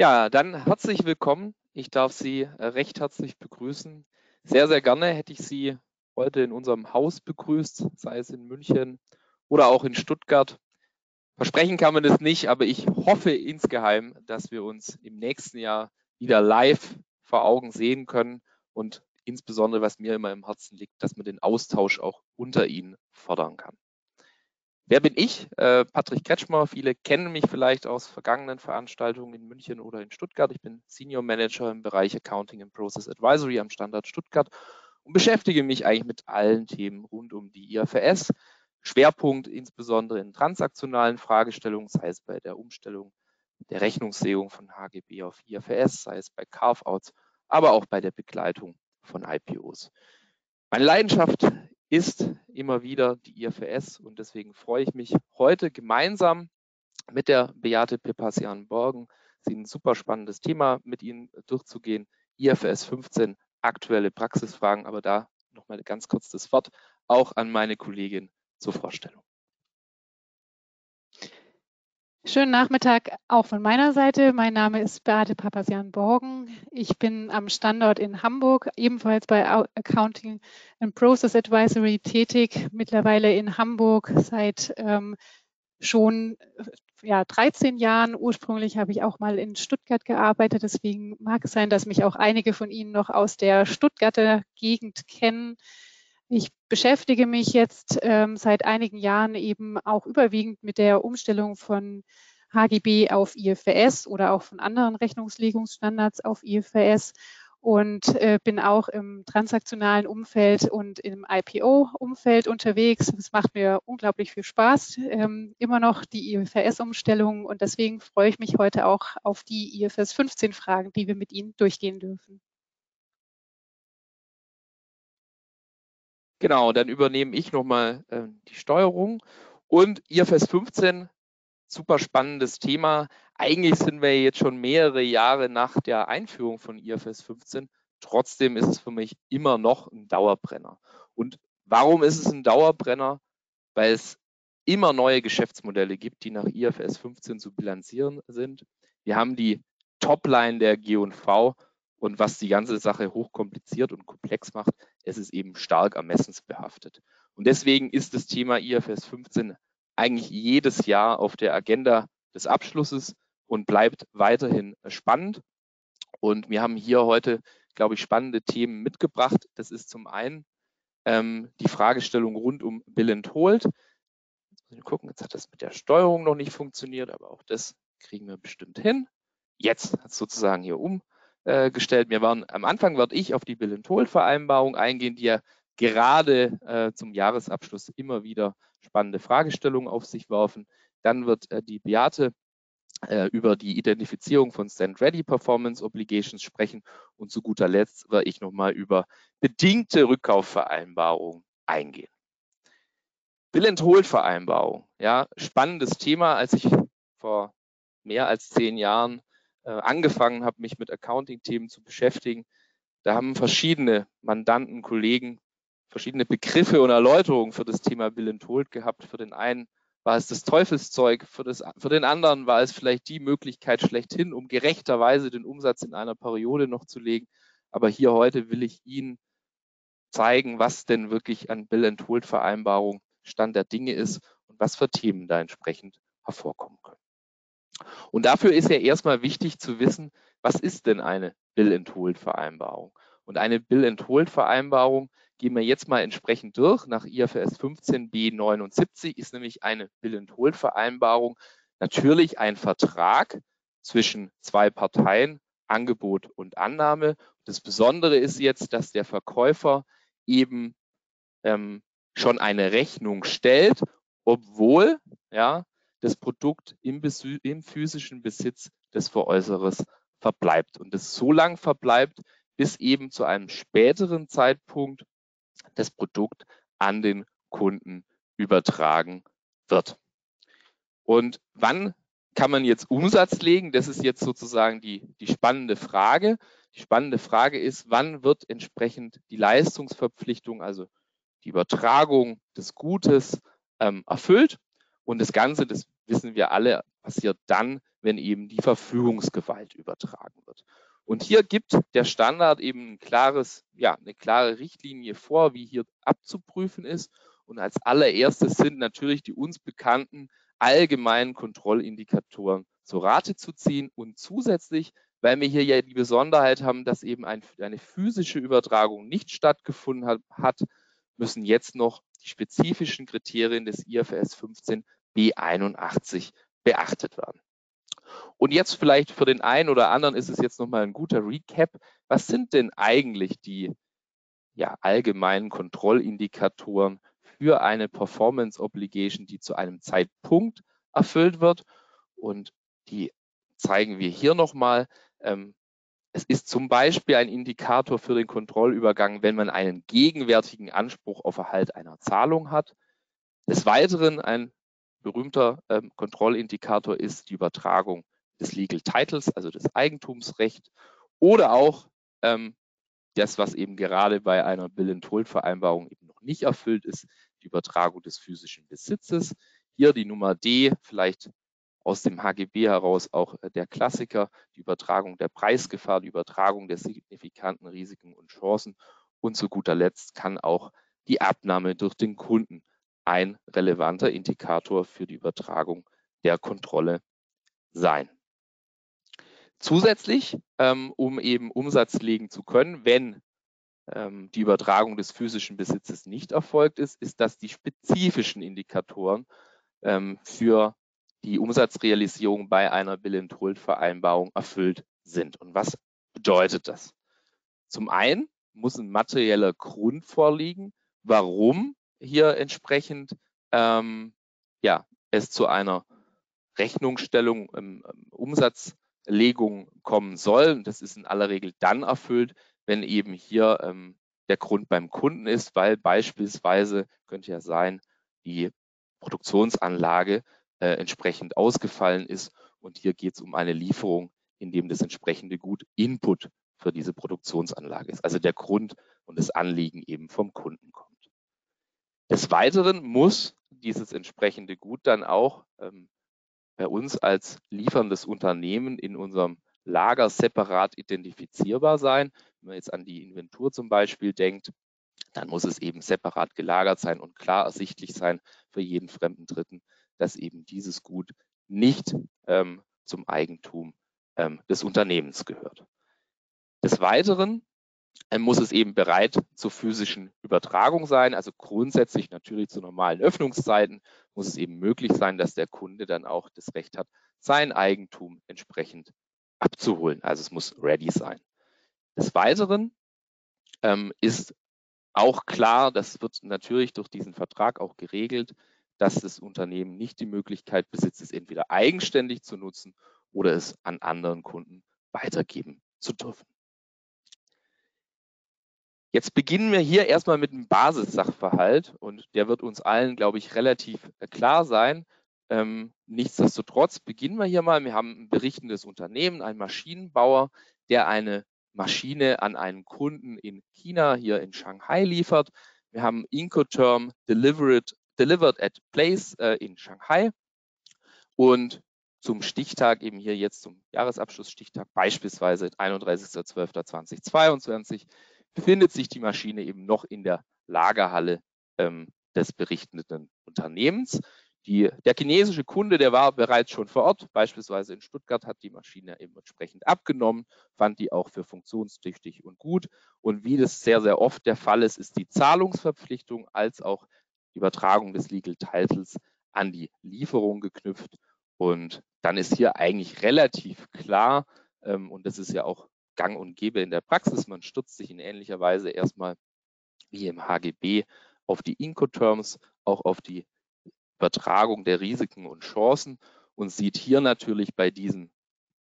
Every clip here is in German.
Ja, dann herzlich willkommen. Ich darf Sie äh, recht herzlich begrüßen. Sehr, sehr gerne hätte ich Sie heute in unserem Haus begrüßt, sei es in München oder auch in Stuttgart. Versprechen kann man das nicht, aber ich hoffe insgeheim, dass wir uns im nächsten Jahr wieder live vor Augen sehen können und insbesondere, was mir immer im Herzen liegt, dass man den Austausch auch unter Ihnen fördern kann. Wer bin ich? Äh, Patrick Kretschmer. Viele kennen mich vielleicht aus vergangenen Veranstaltungen in München oder in Stuttgart. Ich bin Senior Manager im Bereich Accounting and Process Advisory am Standort Stuttgart und beschäftige mich eigentlich mit allen Themen rund um die IFRS. Schwerpunkt insbesondere in transaktionalen Fragestellungen, sei es bei der Umstellung der Rechnungslegung von HGB auf IFRS, sei es bei Carve-outs, aber auch bei der Begleitung von IPOs. Meine Leidenschaft ist immer wieder die IFRS und deswegen freue ich mich heute gemeinsam mit der Beate Pepassian-Borgen, Sie ein super spannendes Thema mit Ihnen durchzugehen. IFRS 15, aktuelle Praxisfragen, aber da nochmal ganz kurz das Wort auch an meine Kollegin zur Vorstellung. Schönen Nachmittag auch von meiner Seite. Mein Name ist Beate Papazian-Borgen. Ich bin am Standort in Hamburg, ebenfalls bei Accounting and Process Advisory tätig, mittlerweile in Hamburg seit ähm, schon ja, 13 Jahren. Ursprünglich habe ich auch mal in Stuttgart gearbeitet, deswegen mag es sein, dass mich auch einige von Ihnen noch aus der Stuttgarter Gegend kennen. Ich beschäftige mich jetzt ähm, seit einigen Jahren eben auch überwiegend mit der Umstellung von HGB auf IFRS oder auch von anderen Rechnungslegungsstandards auf IFRS und äh, bin auch im transaktionalen Umfeld und im IPO-Umfeld unterwegs. Es macht mir unglaublich viel Spaß, ähm, immer noch die IFRS-Umstellung und deswegen freue ich mich heute auch auf die IFRS 15 Fragen, die wir mit Ihnen durchgehen dürfen. Genau, dann übernehme ich nochmal äh, die Steuerung und IFS 15, super spannendes Thema. Eigentlich sind wir jetzt schon mehrere Jahre nach der Einführung von IFS 15. Trotzdem ist es für mich immer noch ein Dauerbrenner. Und warum ist es ein Dauerbrenner? Weil es immer neue Geschäftsmodelle gibt, die nach IFS 15 zu bilanzieren sind. Wir haben die Topline der G&V und was die ganze Sache hochkompliziert und komplex macht, es ist eben stark ermessensbehaftet. Und deswegen ist das Thema IFS 15 eigentlich jedes Jahr auf der Agenda des Abschlusses und bleibt weiterhin spannend. Und wir haben hier heute, glaube ich, spannende Themen mitgebracht. Das ist zum einen ähm, die Fragestellung rund um Bill and Hold. Ich gucken, jetzt hat das mit der Steuerung noch nicht funktioniert, aber auch das kriegen wir bestimmt hin. Jetzt hat es sozusagen hier um äh, gestellt. Wir waren am Anfang werde ich auf die Bill and Hold Vereinbarung eingehen, die ja gerade äh, zum Jahresabschluss immer wieder spannende Fragestellungen auf sich werfen. Dann wird äh, die Beate äh, über die Identifizierung von Stand-Ready Performance Obligations sprechen und zu guter Letzt werde ich nochmal über bedingte Rückkaufvereinbarungen eingehen. Bill and Hold Vereinbarung, ja, spannendes Thema, als ich vor mehr als zehn Jahren äh, angefangen habe, mich mit Accounting-Themen zu beschäftigen, da haben verschiedene Mandanten, Kollegen verschiedene Begriffe und Erläuterungen für das Thema Bill and Hold gehabt. Für den einen war es das Teufelszeug, für, das, für den anderen war es vielleicht die Möglichkeit schlechthin, um gerechterweise den Umsatz in einer Periode noch zu legen. Aber hier heute will ich Ihnen zeigen, was denn wirklich an Bill and Hold Vereinbarung Stand der Dinge ist und was für Themen da entsprechend hervorkommen können. Und dafür ist ja erstmal wichtig zu wissen, was ist denn eine Bill-and-Hold-Vereinbarung? Und eine Bill-and-Hold-Vereinbarung gehen wir jetzt mal entsprechend durch. Nach IFRS 15 B79 ist nämlich eine Bill-and-Hold-Vereinbarung natürlich ein Vertrag zwischen zwei Parteien, Angebot und Annahme. Das Besondere ist jetzt, dass der Verkäufer eben ähm, schon eine Rechnung stellt, obwohl ja, das Produkt im, im physischen Besitz des Veräußerers verbleibt und es so lang verbleibt, bis eben zu einem späteren Zeitpunkt das Produkt an den Kunden übertragen wird. Und wann kann man jetzt Umsatz legen? Das ist jetzt sozusagen die, die spannende Frage. Die spannende Frage ist, wann wird entsprechend die Leistungsverpflichtung, also die Übertragung des Gutes ähm, erfüllt und das Ganze, das wissen wir alle, passiert dann, wenn eben die Verfügungsgewalt übertragen wird. Und hier gibt der Standard eben ein klares, ja, eine klare Richtlinie vor, wie hier abzuprüfen ist. Und als allererstes sind natürlich die uns bekannten allgemeinen Kontrollindikatoren zur Rate zu ziehen und zusätzlich, weil wir hier ja die Besonderheit haben, dass eben ein, eine physische Übertragung nicht stattgefunden hat, hat, müssen jetzt noch die spezifischen Kriterien des IFRS 15 B81 beachtet werden. Und jetzt vielleicht für den einen oder anderen ist es jetzt nochmal ein guter Recap. Was sind denn eigentlich die ja, allgemeinen Kontrollindikatoren für eine Performance Obligation, die zu einem Zeitpunkt erfüllt wird? Und die zeigen wir hier nochmal. Ähm, es ist zum Beispiel ein Indikator für den Kontrollübergang, wenn man einen gegenwärtigen Anspruch auf Erhalt einer Zahlung hat. Des Weiteren ein berühmter ähm, Kontrollindikator ist die Übertragung des Legal Titles, also des Eigentumsrechts, oder auch ähm, das, was eben gerade bei einer Bill-and-Hold-Vereinbarung eben noch nicht erfüllt ist, die Übertragung des physischen Besitzes. Hier die Nummer D, vielleicht aus dem HGB heraus auch äh, der Klassiker, die Übertragung der Preisgefahr, die Übertragung der signifikanten Risiken und Chancen und zu guter Letzt kann auch die Abnahme durch den Kunden ein relevanter Indikator für die Übertragung der Kontrolle sein. Zusätzlich, ähm, um eben Umsatz legen zu können, wenn ähm, die Übertragung des physischen Besitzes nicht erfolgt ist, ist, dass die spezifischen Indikatoren ähm, für die Umsatzrealisierung bei einer Bill-and-Hold-Vereinbarung erfüllt sind. Und was bedeutet das? Zum einen muss ein materieller Grund vorliegen, warum hier entsprechend ähm, ja, es zu einer Rechnungsstellung, ähm, Umsatzlegung kommen soll. Und das ist in aller Regel dann erfüllt, wenn eben hier ähm, der Grund beim Kunden ist, weil beispielsweise könnte ja sein, die Produktionsanlage äh, entsprechend ausgefallen ist. Und hier geht es um eine Lieferung, in dem das entsprechende Gut Input für diese Produktionsanlage ist. Also der Grund und das Anliegen eben vom Kunden kommt. Des Weiteren muss dieses entsprechende Gut dann auch ähm, bei uns als lieferndes Unternehmen in unserem Lager separat identifizierbar sein. Wenn man jetzt an die Inventur zum Beispiel denkt, dann muss es eben separat gelagert sein und klar ersichtlich sein für jeden fremden Dritten, dass eben dieses Gut nicht ähm, zum Eigentum ähm, des Unternehmens gehört. Des Weiteren muss es eben bereit zur physischen Übertragung sein. Also grundsätzlich natürlich zu normalen Öffnungszeiten muss es eben möglich sein, dass der Kunde dann auch das Recht hat, sein Eigentum entsprechend abzuholen. Also es muss ready sein. Des Weiteren ähm, ist auch klar, das wird natürlich durch diesen Vertrag auch geregelt, dass das Unternehmen nicht die Möglichkeit besitzt, es entweder eigenständig zu nutzen oder es an anderen Kunden weitergeben zu dürfen. Jetzt beginnen wir hier erstmal mit einem Basissachverhalt und der wird uns allen, glaube ich, relativ äh, klar sein. Ähm, nichtsdestotrotz beginnen wir hier mal. Wir haben ein berichtendes Unternehmen, einen Maschinenbauer, der eine Maschine an einen Kunden in China, hier in Shanghai liefert. Wir haben Incoterm Delivered delivered at place äh, in Shanghai. Und zum Stichtag, eben hier jetzt zum Jahresabschlussstichtag, beispielsweise 31.12.2022, befindet sich die Maschine eben noch in der Lagerhalle ähm, des berichtenden Unternehmens. Die, der chinesische Kunde, der war bereits schon vor Ort, beispielsweise in Stuttgart, hat die Maschine eben entsprechend abgenommen, fand die auch für funktionstüchtig und gut. Und wie das sehr, sehr oft der Fall ist, ist die Zahlungsverpflichtung als auch Übertragung des Legal Titles an die Lieferung geknüpft. Und dann ist hier eigentlich relativ klar, ähm, und das ist ja auch gang und gäbe in der Praxis, man stürzt sich in ähnlicher Weise erstmal wie im HGB auf die Incoterms, auch auf die Übertragung der Risiken und Chancen und sieht hier natürlich bei diesem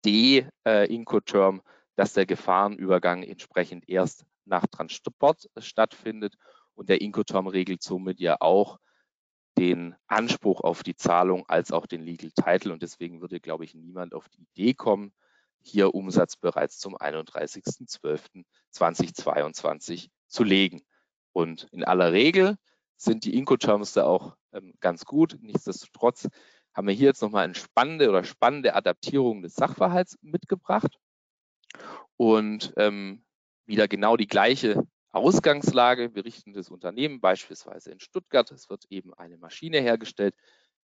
D-Incoterm, äh, dass der Gefahrenübergang entsprechend erst nach Transport stattfindet und der Incoterm regelt somit ja auch den Anspruch auf die Zahlung als auch den Legal Title. Und deswegen würde, glaube ich, niemand auf die Idee kommen, hier Umsatz bereits zum 31.12.2022 zu legen. Und in aller Regel sind die Incoterms da auch ähm, ganz gut. Nichtsdestotrotz haben wir hier jetzt nochmal eine spannende oder spannende Adaptierung des Sachverhalts mitgebracht und ähm, wieder genau die gleiche Ausgangslage, berichtendes Unternehmen, beispielsweise in Stuttgart. Es wird eben eine Maschine hergestellt,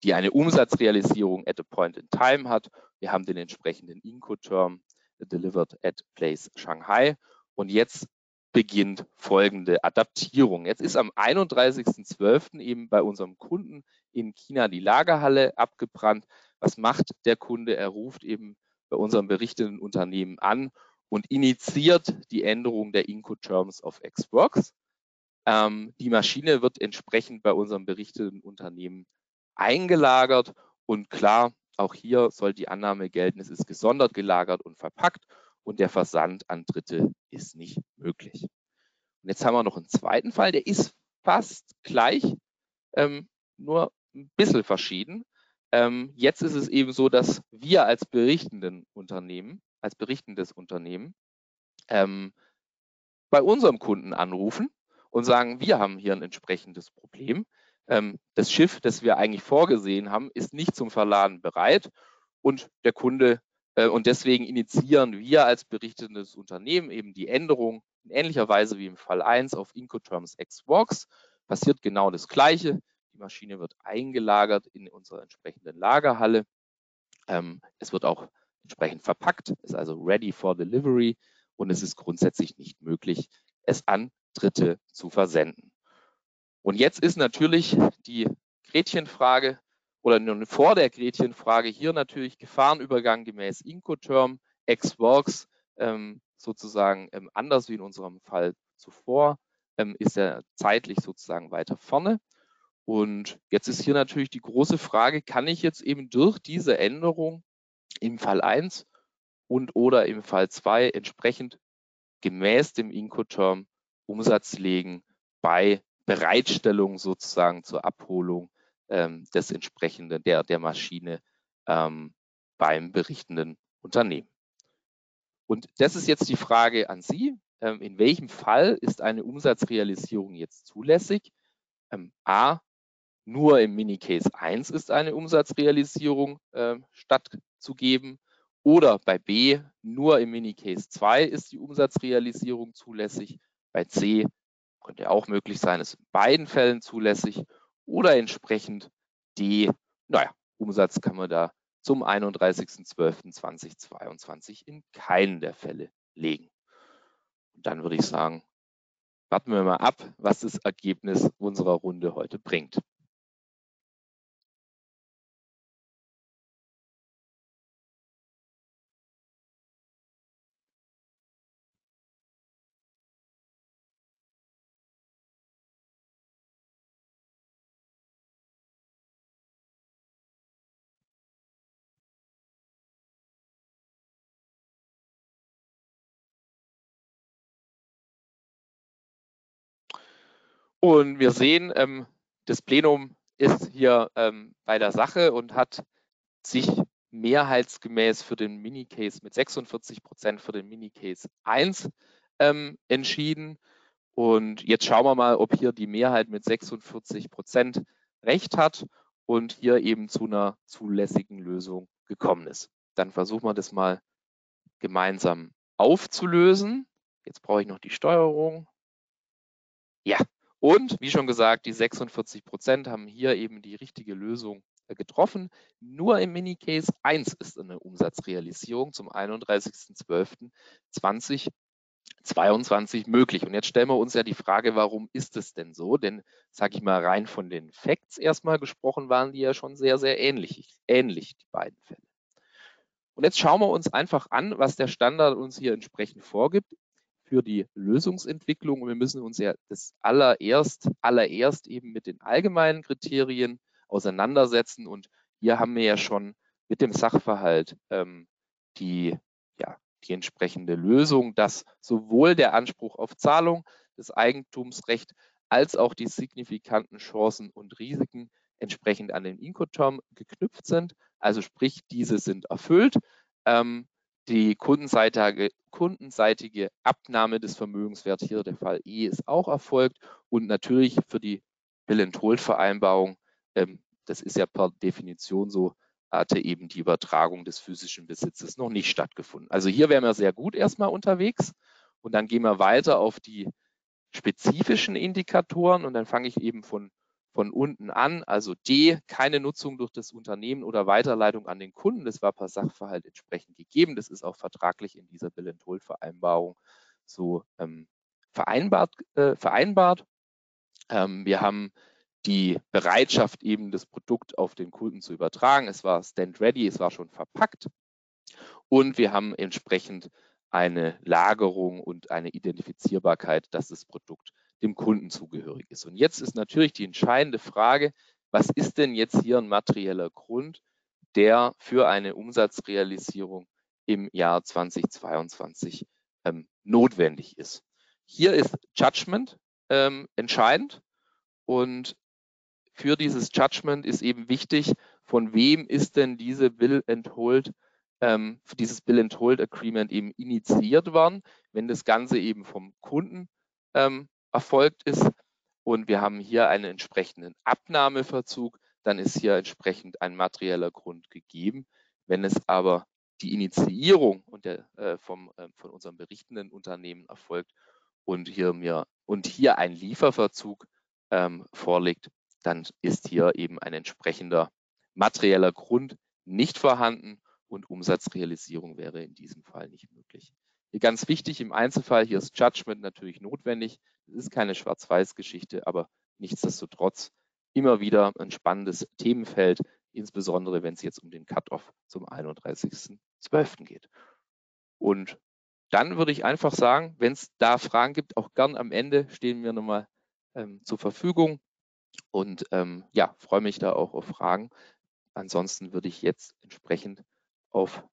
die eine Umsatzrealisierung at a point in time hat. Wir haben den entsprechenden Incoterm delivered at place Shanghai. Und jetzt beginnt folgende Adaptierung. Jetzt ist am 31.12. eben bei unserem Kunden in China die Lagerhalle abgebrannt. Was macht der Kunde? Er ruft eben bei unserem berichteten Unternehmen an und initiiert die Änderung der Incoterms of Xworks. Ähm, die Maschine wird entsprechend bei unserem berichteten Unternehmen eingelagert und klar, auch hier soll die Annahme gelten, es ist gesondert gelagert und verpackt und der Versand an Dritte ist nicht möglich. Und jetzt haben wir noch einen zweiten Fall, der ist fast gleich, ähm, nur ein bisschen verschieden. Ähm, jetzt ist es eben so, dass wir als berichtenden Unternehmen, als berichtendes Unternehmen, ähm, bei unserem Kunden anrufen und sagen, wir haben hier ein entsprechendes Problem. Ähm, das Schiff, das wir eigentlich vorgesehen haben, ist nicht zum Verladen bereit und der Kunde äh, und deswegen initiieren wir als berichtetes Unternehmen eben die Änderung in ähnlicher Weise wie im Fall 1 auf Incoterms Xbox. Passiert genau das Gleiche. Die Maschine wird eingelagert in unserer entsprechenden Lagerhalle. Ähm, es wird auch entsprechend verpackt, ist also ready for delivery und es ist grundsätzlich nicht möglich, es an Dritte zu versenden. Und jetzt ist natürlich die Gretchenfrage, oder vor der Gretchenfrage hier natürlich Gefahrenübergang gemäß Incoterm, Ex-Works, ähm, sozusagen ähm, anders wie in unserem Fall zuvor, ähm, ist er zeitlich sozusagen weiter vorne. Und jetzt ist hier natürlich die große Frage, kann ich jetzt eben durch diese Änderung im Fall 1 und oder im Fall 2 entsprechend gemäß dem Incoterm Umsatz legen bei Bereitstellung sozusagen zur Abholung ähm, des entsprechenden, der, der Maschine ähm, beim berichtenden Unternehmen. Und das ist jetzt die Frage an Sie. Ähm, in welchem Fall ist eine Umsatzrealisierung jetzt zulässig? Ähm, A, nur im Minicase 1 ist eine Umsatzrealisierung äh, stattzugeben oder bei B, nur im Minicase 2 ist die Umsatzrealisierung zulässig. Bei C könnte auch möglich sein, ist in beiden Fällen zulässig oder entsprechend die, naja, Umsatz kann man da zum 31.12.2022 in keinen der Fälle legen. Und dann würde ich sagen, warten wir mal ab, was das Ergebnis unserer Runde heute bringt. Und wir sehen, ähm, das Plenum ist hier ähm, bei der Sache und hat sich mehrheitsgemäß für den Minicase mit 46 Prozent für den Minicase 1 ähm, entschieden. Und jetzt schauen wir mal, ob hier die Mehrheit mit 46 Prozent recht hat und hier eben zu einer zulässigen Lösung gekommen ist. Dann versuchen wir das mal gemeinsam aufzulösen. Jetzt brauche ich noch die Steuerung. Ja, und wie schon gesagt, die 46 Prozent haben hier eben die richtige Lösung äh, getroffen. Nur im Minicase 1 ist eine Umsatzrealisierung zum 31.12.2022 möglich. Und jetzt stellen wir uns ja die Frage, warum ist es denn so? Denn, sage ich mal, rein von den Facts erstmal gesprochen, waren die ja schon sehr, sehr ähnlich, ähnlich, die beiden Fälle. Und jetzt schauen wir uns einfach an, was der Standard uns hier entsprechend vorgibt für die Lösungsentwicklung. Und wir müssen uns ja das allererst, allererst eben mit den allgemeinen Kriterien auseinandersetzen. Und hier haben wir ja schon mit dem Sachverhalt ähm, die, ja, die entsprechende Lösung, dass sowohl der Anspruch auf Zahlung, das Eigentumsrecht als auch die signifikanten Chancen und Risiken entsprechend an den Incoterm geknüpft sind. Also sprich, diese sind erfüllt. Ähm, die kundenseitige, kundenseitige Abnahme des Vermögenswerts, hier der Fall E, ist auch erfolgt. Und natürlich für die Bill-and-Hold-Vereinbarung ähm, das ist ja per Definition so, hatte eben die Übertragung des physischen Besitzes noch nicht stattgefunden. Also hier wären wir sehr gut erstmal unterwegs. Und dann gehen wir weiter auf die spezifischen Indikatoren. Und dann fange ich eben von, von unten an. Also D, keine Nutzung durch das Unternehmen oder Weiterleitung an den Kunden. Das war per Sachverhalt entsprechend gegeben. Das ist auch vertraglich in dieser Bill-and-Hold-Vereinbarung so ähm, vereinbart. Äh, vereinbart. Ähm, wir haben die Bereitschaft, eben das Produkt auf den Kunden zu übertragen. Es war stand ready, es war schon verpackt. Und wir haben entsprechend eine Lagerung und eine Identifizierbarkeit, dass das Produkt dem Kunden zugehörig ist. Und jetzt ist natürlich die entscheidende Frage, was ist denn jetzt hier ein materieller Grund, der für eine Umsatzrealisierung im Jahr 2022 ähm, notwendig ist. Hier ist Judgment ähm, entscheidend und für dieses Judgment ist eben wichtig, von wem ist denn diese Bill and Hold, ähm, dieses Bill and Hold Agreement eben initiiert worden, wenn das Ganze eben vom Kunden ähm, erfolgt ist und wir haben hier einen entsprechenden Abnahmeverzug, dann ist hier entsprechend ein materieller Grund gegeben. Wenn es aber die Initiierung und der, äh, vom, äh, von unserem berichtenden Unternehmen erfolgt und hier mir und hier ein Lieferverzug ähm, vorliegt, dann ist hier eben ein entsprechender materieller Grund nicht vorhanden und Umsatzrealisierung wäre in diesem Fall nicht möglich. Ganz wichtig im Einzelfall, hier ist Judgment natürlich notwendig. Es ist keine Schwarz-Weiß-Geschichte, aber nichtsdestotrotz immer wieder ein spannendes Themenfeld, insbesondere wenn es jetzt um den Cut-off zum 31.12. geht. Und dann würde ich einfach sagen, wenn es da Fragen gibt, auch gern am Ende stehen wir nochmal ähm, zur Verfügung. Und ähm, ja, freue mich da auch auf Fragen. Ansonsten würde ich jetzt entsprechend auf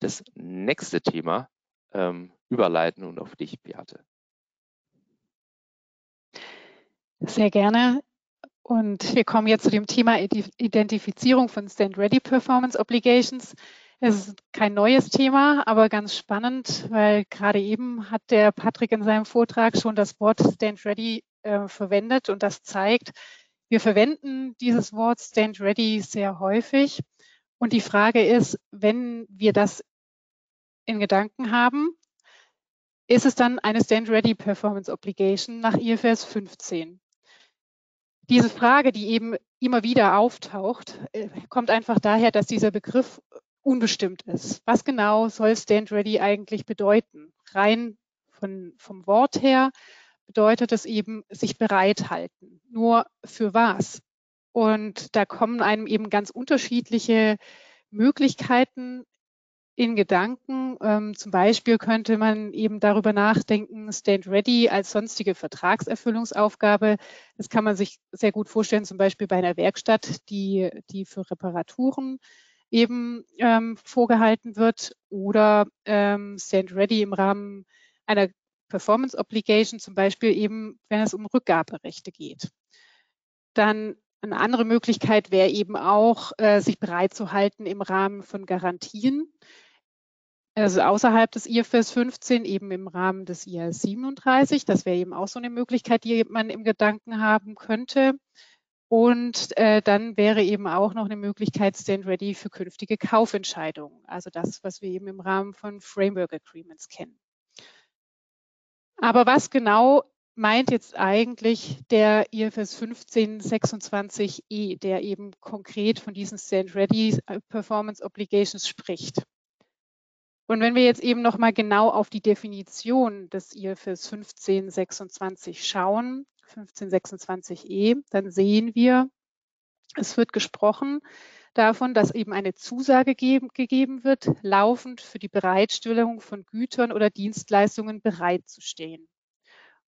das nächste Thema ähm, überleiten und auf dich, Beate. Sehr gerne. Und wir kommen jetzt zu dem Thema Identifizierung von Stand-Ready Performance Obligations. Es ist kein neues Thema, aber ganz spannend, weil gerade eben hat der Patrick in seinem Vortrag schon das Wort Stand-Ready äh, verwendet und das zeigt, wir verwenden dieses Wort Stand Ready sehr häufig. Und die Frage ist, wenn wir das in Gedanken haben, ist es dann eine Stand Ready Performance Obligation nach IFRS 15? Diese Frage, die eben immer wieder auftaucht, äh, kommt einfach daher, dass dieser Begriff unbestimmt ist. Was genau soll Stand Ready eigentlich bedeuten? Rein von, vom Wort her bedeutet es eben sich bereithalten. Nur für was? Und da kommen einem eben ganz unterschiedliche Möglichkeiten in Gedanken. Ähm, zum Beispiel könnte man eben darüber nachdenken, Stand Ready als sonstige Vertragserfüllungsaufgabe. Das kann man sich sehr gut vorstellen, zum Beispiel bei einer Werkstatt, die, die für Reparaturen eben ähm, vorgehalten wird oder ähm, Stand Ready im Rahmen einer Performance Obligation, zum Beispiel eben, wenn es um Rückgaberechte geht. Dann eine andere Möglichkeit wäre eben auch, äh, sich bereit zu halten im Rahmen von Garantien. Also außerhalb des IFRS 15 eben im Rahmen des IAS 37. Das wäre eben auch so eine Möglichkeit, die man im Gedanken haben könnte. Und äh, dann wäre eben auch noch eine Möglichkeit Stand Ready für künftige Kaufentscheidungen. Also das, was wir eben im Rahmen von Framework Agreements kennen. Aber was genau meint jetzt eigentlich der IFS 1526e, der eben konkret von diesen Stand Ready Performance Obligations spricht? Und wenn wir jetzt eben nochmal genau auf die Definition des IFS 1526 schauen, 1526e, dann sehen wir, es wird gesprochen davon, dass eben eine Zusage geben, gegeben wird, laufend für die Bereitstellung von Gütern oder Dienstleistungen bereitzustehen.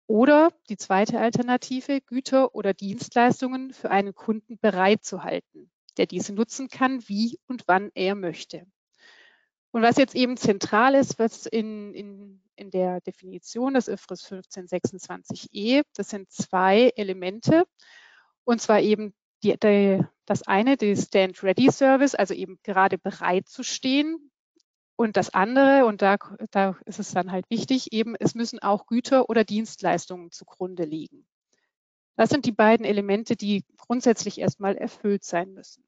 Oder die zweite Alternative, Güter oder Dienstleistungen für einen Kunden bereitzuhalten, der diese nutzen kann, wie und wann er möchte. Und was jetzt eben zentral ist, was in, in, in der Definition des IFRS 1526e, das sind zwei Elemente, und zwar eben die, die, das eine, die Stand-Ready-Service, also eben gerade bereit zu stehen. Und das andere, und da, da ist es dann halt wichtig, eben, es müssen auch Güter oder Dienstleistungen zugrunde liegen. Das sind die beiden Elemente, die grundsätzlich erstmal erfüllt sein müssen.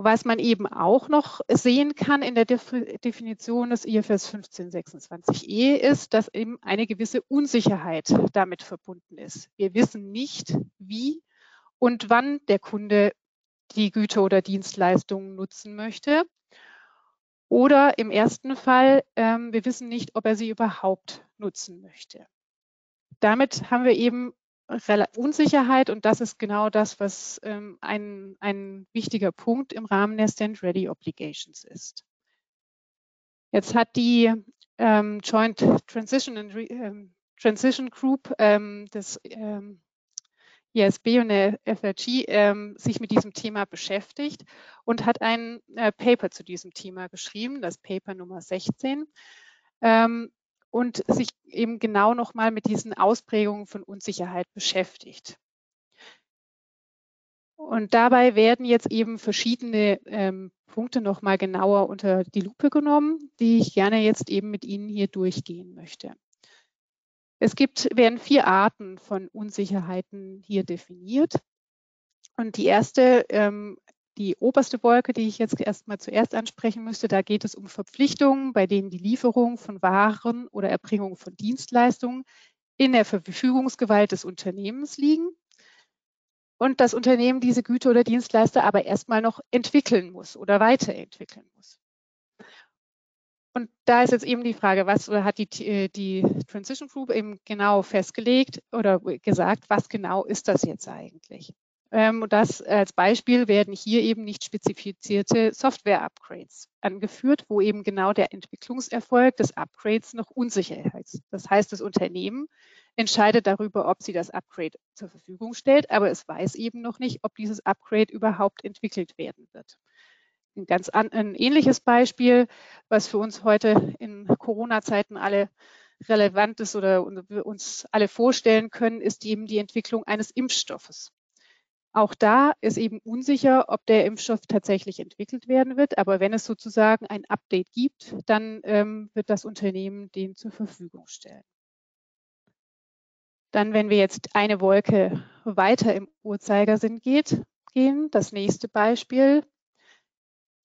Was man eben auch noch sehen kann in der Definition des IFS 1526e ist, dass eben eine gewisse Unsicherheit damit verbunden ist. Wir wissen nicht, wie und wann der Kunde die Güter oder Dienstleistungen nutzen möchte. Oder im ersten Fall, ähm, wir wissen nicht, ob er sie überhaupt nutzen möchte. Damit haben wir eben Unsicherheit und das ist genau das, was ähm, ein, ein wichtiger Punkt im Rahmen der Stand-Ready Obligations ist. Jetzt hat die ähm, Joint Transition, and Re, ähm, Transition Group ähm, des ähm, ISB und der FRG ähm, sich mit diesem Thema beschäftigt und hat ein äh, Paper zu diesem Thema geschrieben, das Paper Nummer 16. Ähm, und sich eben genau nochmal mit diesen Ausprägungen von Unsicherheit beschäftigt. Und dabei werden jetzt eben verschiedene ähm, Punkte nochmal genauer unter die Lupe genommen, die ich gerne jetzt eben mit Ihnen hier durchgehen möchte. Es gibt, werden vier Arten von Unsicherheiten hier definiert. Und die erste ähm, die oberste Wolke, die ich jetzt erstmal zuerst ansprechen müsste, da geht es um Verpflichtungen, bei denen die Lieferung von Waren oder Erbringung von Dienstleistungen in der Verfügungsgewalt des Unternehmens liegen und das Unternehmen diese Güter oder Dienstleister aber erstmal noch entwickeln muss oder weiterentwickeln muss. Und da ist jetzt eben die Frage, was hat die, äh, die Transition Group eben genau festgelegt oder gesagt, was genau ist das jetzt eigentlich? Ähm, und das als Beispiel werden hier eben nicht spezifizierte Software-Upgrades angeführt, wo eben genau der Entwicklungserfolg des Upgrades noch unsicher ist. Das heißt, das Unternehmen entscheidet darüber, ob sie das Upgrade zur Verfügung stellt, aber es weiß eben noch nicht, ob dieses Upgrade überhaupt entwickelt werden wird. Ein ganz an, ein ähnliches Beispiel, was für uns heute in Corona-Zeiten alle relevant ist oder uns alle vorstellen können, ist eben die Entwicklung eines Impfstoffes. Auch da ist eben unsicher, ob der Impfstoff tatsächlich entwickelt werden wird. Aber wenn es sozusagen ein Update gibt, dann ähm, wird das Unternehmen den zur Verfügung stellen. Dann, wenn wir jetzt eine Wolke weiter im Uhrzeigersinn geht, gehen, das nächste Beispiel,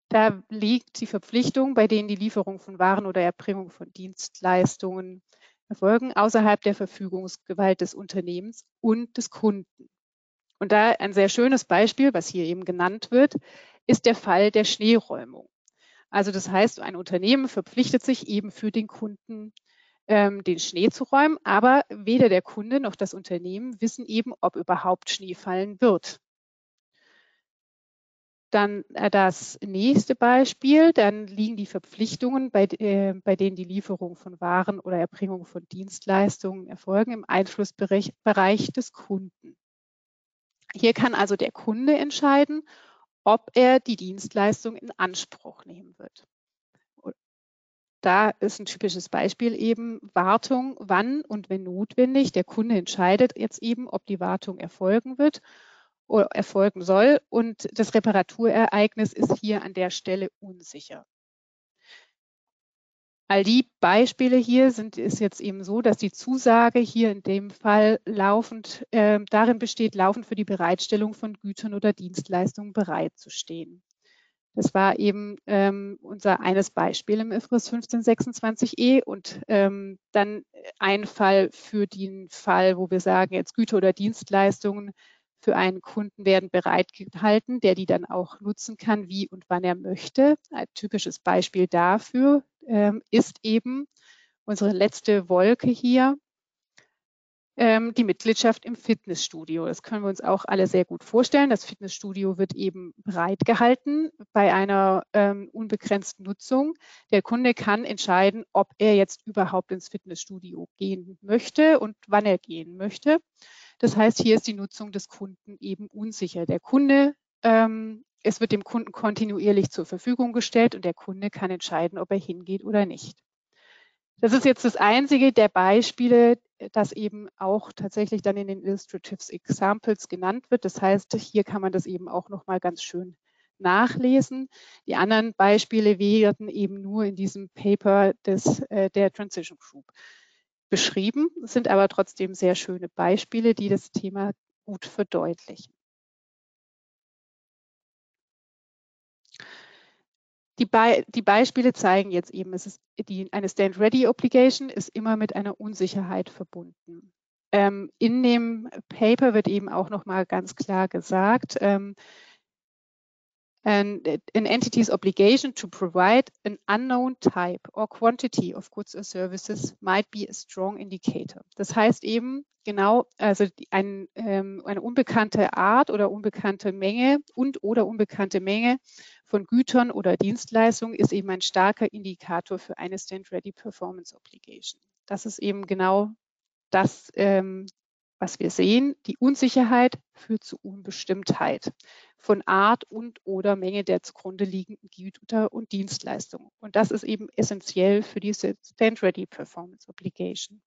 da liegt die Verpflichtung, bei denen die Lieferung von Waren oder Erbringung von Dienstleistungen erfolgen, außerhalb der Verfügungsgewalt des Unternehmens und des Kunden. Und da ein sehr schönes Beispiel, was hier eben genannt wird, ist der Fall der Schneeräumung. Also das heißt, ein Unternehmen verpflichtet sich eben für den Kunden, ähm, den Schnee zu räumen, aber weder der Kunde noch das Unternehmen wissen eben, ob überhaupt Schnee fallen wird. Dann äh, das nächste Beispiel, dann liegen die Verpflichtungen, bei, äh, bei denen die Lieferung von Waren oder Erbringung von Dienstleistungen erfolgen, im Einflussbereich des Kunden. Hier kann also der Kunde entscheiden, ob er die Dienstleistung in Anspruch nehmen wird. Da ist ein typisches Beispiel eben Wartung, wann und wenn notwendig. Der Kunde entscheidet jetzt eben, ob die Wartung erfolgen wird oder erfolgen soll. Und das Reparaturereignis ist hier an der Stelle unsicher. All die Beispiele hier sind, ist jetzt eben so, dass die Zusage hier in dem Fall laufend äh, darin besteht, laufend für die Bereitstellung von Gütern oder Dienstleistungen bereitzustehen. Das war eben ähm, unser eines Beispiel im IFRS 1526e und ähm, dann ein Fall für den Fall, wo wir sagen, jetzt Güter oder Dienstleistungen für einen Kunden werden bereitgehalten, der die dann auch nutzen kann, wie und wann er möchte. Ein typisches Beispiel dafür ähm, ist eben unsere letzte Wolke hier, ähm, die Mitgliedschaft im Fitnessstudio. Das können wir uns auch alle sehr gut vorstellen. Das Fitnessstudio wird eben bereitgehalten bei einer ähm, unbegrenzten Nutzung. Der Kunde kann entscheiden, ob er jetzt überhaupt ins Fitnessstudio gehen möchte und wann er gehen möchte. Das heißt, hier ist die Nutzung des Kunden eben unsicher. Der Kunde ähm, es wird dem Kunden kontinuierlich zur Verfügung gestellt und der Kunde kann entscheiden, ob er hingeht oder nicht. Das ist jetzt das einzige der Beispiele, das eben auch tatsächlich dann in den Illustrative Examples genannt wird. Das heißt, hier kann man das eben auch nochmal ganz schön nachlesen. Die anderen Beispiele werden eben nur in diesem Paper des, äh, der Transition Group beschrieben, sind aber trotzdem sehr schöne Beispiele, die das Thema gut verdeutlichen. Die, Be die, Beispiele zeigen jetzt eben, es ist die, eine Stand-Ready-Obligation ist immer mit einer Unsicherheit verbunden. Ähm, in dem Paper wird eben auch nochmal ganz klar gesagt, ähm, an, an entity's obligation to provide an unknown type or quantity of goods or services might be a strong indicator. Das heißt eben genau, also ein, ähm, eine unbekannte Art oder unbekannte Menge und oder unbekannte Menge von Gütern oder Dienstleistungen ist eben ein starker Indikator für eine Stand-Ready Performance Obligation. Das ist eben genau das, ähm, was wir sehen. Die Unsicherheit führt zu Unbestimmtheit von Art und oder Menge der zugrunde liegenden Güter und Dienstleistungen. Und das ist eben essentiell für diese Stand-Ready Performance Obligation.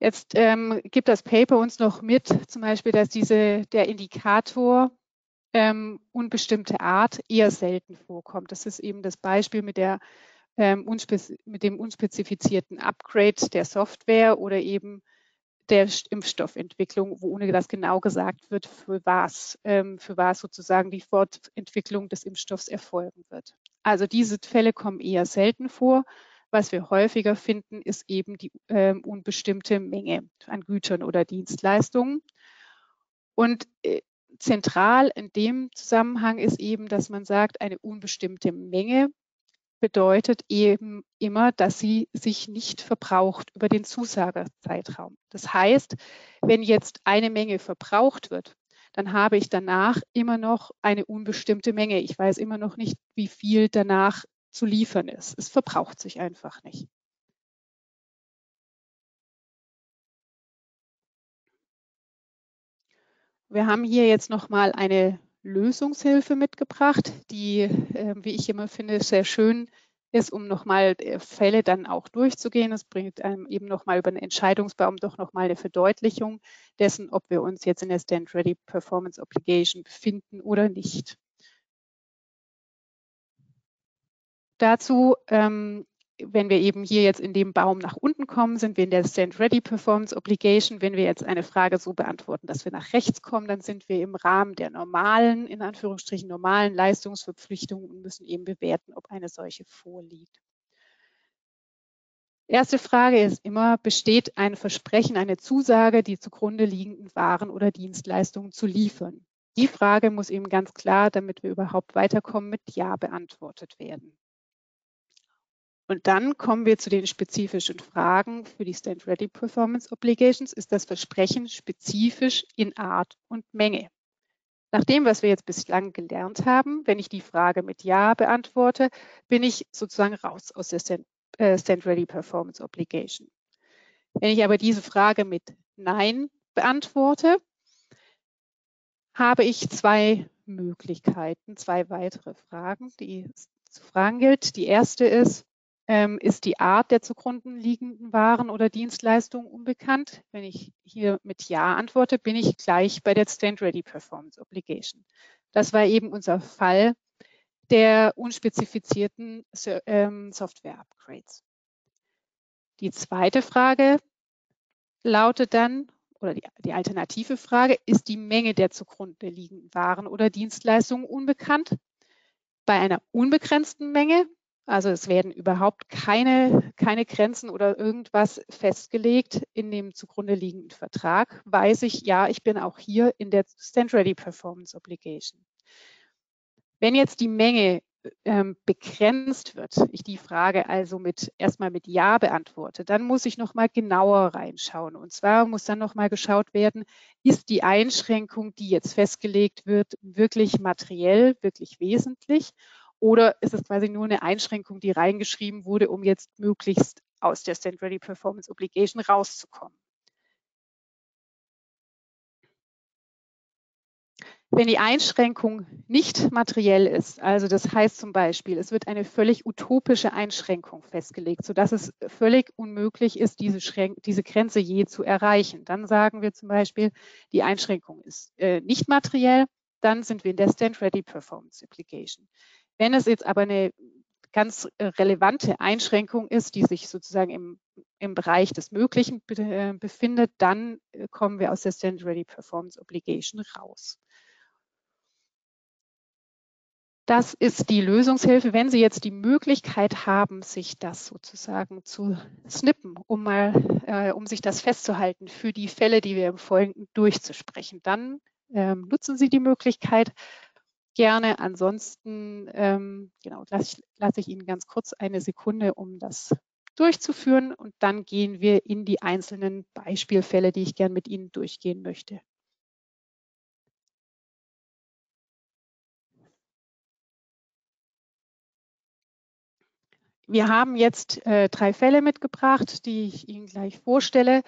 Jetzt ähm, gibt das Paper uns noch mit, zum Beispiel, dass diese, der Indikator ähm, unbestimmte Art eher selten vorkommt. Das ist eben das Beispiel mit, der, ähm, mit dem unspezifizierten Upgrade der Software oder eben der Impfstoffentwicklung, wo ohne dass genau gesagt wird, für was, ähm, für was sozusagen die Fortentwicklung des Impfstoffs erfolgen wird. Also diese Fälle kommen eher selten vor. Was wir häufiger finden, ist eben die ähm, unbestimmte Menge an Gütern oder Dienstleistungen. Und äh, zentral in dem Zusammenhang ist eben, dass man sagt, eine unbestimmte Menge bedeutet eben immer, dass sie sich nicht verbraucht über den Zusagerzeitraum. Das heißt, wenn jetzt eine Menge verbraucht wird, dann habe ich danach immer noch eine unbestimmte Menge. Ich weiß immer noch nicht, wie viel danach zu liefern ist. Es verbraucht sich einfach nicht. Wir haben hier jetzt noch mal eine Lösungshilfe mitgebracht, die, äh, wie ich immer finde, sehr schön ist, um nochmal Fälle dann auch durchzugehen. Es bringt einem eben nochmal über einen Entscheidungsbaum doch nochmal eine Verdeutlichung dessen, ob wir uns jetzt in der Stand Ready Performance Obligation befinden oder nicht. Dazu ähm, wenn wir eben hier jetzt in dem Baum nach unten kommen, sind wir in der Stand Ready Performance Obligation. Wenn wir jetzt eine Frage so beantworten, dass wir nach rechts kommen, dann sind wir im Rahmen der normalen, in Anführungsstrichen normalen Leistungsverpflichtungen und müssen eben bewerten, ob eine solche vorliegt. Erste Frage ist immer, besteht ein Versprechen, eine Zusage, die zugrunde liegenden Waren oder Dienstleistungen zu liefern? Die Frage muss eben ganz klar, damit wir überhaupt weiterkommen, mit Ja beantwortet werden. Und dann kommen wir zu den spezifischen Fragen für die Stand Ready Performance Obligations. Ist das Versprechen spezifisch in Art und Menge? Nach dem, was wir jetzt bislang gelernt haben, wenn ich die Frage mit Ja beantworte, bin ich sozusagen raus aus der Stand, äh, Performance Obligation. Wenn ich aber diese Frage mit Nein beantworte, habe ich zwei Möglichkeiten, zwei weitere Fragen, die es zu fragen gilt. Die erste ist, ähm, ist die Art der zugrunde liegenden Waren oder Dienstleistungen unbekannt? Wenn ich hier mit Ja antworte, bin ich gleich bei der Stand Ready Performance Obligation. Das war eben unser Fall der unspezifizierten ähm, Software-Upgrades. Die zweite Frage lautet dann, oder die, die, alternative Frage, ist die Menge der zugrunde liegenden Waren oder Dienstleistungen unbekannt? Bei einer unbegrenzten Menge also es werden überhaupt keine, keine Grenzen oder irgendwas festgelegt in dem zugrunde liegenden Vertrag. Weiß ich, ja, ich bin auch hier in der Stand Ready Performance Obligation. Wenn jetzt die Menge ähm, begrenzt wird, ich die Frage also mit erstmal mit Ja beantworte, dann muss ich nochmal genauer reinschauen. Und zwar muss dann nochmal geschaut werden, ist die Einschränkung, die jetzt festgelegt wird, wirklich materiell, wirklich wesentlich? Oder ist es quasi nur eine Einschränkung, die reingeschrieben wurde, um jetzt möglichst aus der Stand Ready Performance Obligation rauszukommen? Wenn die Einschränkung nicht materiell ist, also das heißt zum Beispiel, es wird eine völlig utopische Einschränkung festgelegt, sodass es völlig unmöglich ist, diese, Schränk diese Grenze je zu erreichen, dann sagen wir zum Beispiel, die Einschränkung ist äh, nicht materiell, dann sind wir in der Stand Ready Performance Application. Wenn es jetzt aber eine ganz äh, relevante Einschränkung ist, die sich sozusagen im, im Bereich des Möglichen be befindet, dann kommen wir aus der Stand Ready Performance Obligation raus. Das ist die Lösungshilfe, wenn Sie jetzt die Möglichkeit haben, sich das sozusagen zu snippen, um mal, äh, um sich das festzuhalten für die Fälle, die wir im Folgenden durchzusprechen. Dann ähm, nutzen Sie die Möglichkeit gerne. Ansonsten, ähm, genau, lasse lass ich Ihnen ganz kurz eine Sekunde, um das durchzuführen und dann gehen wir in die einzelnen Beispielfälle, die ich gern mit Ihnen durchgehen möchte. Wir haben jetzt äh, drei Fälle mitgebracht, die ich Ihnen gleich vorstelle.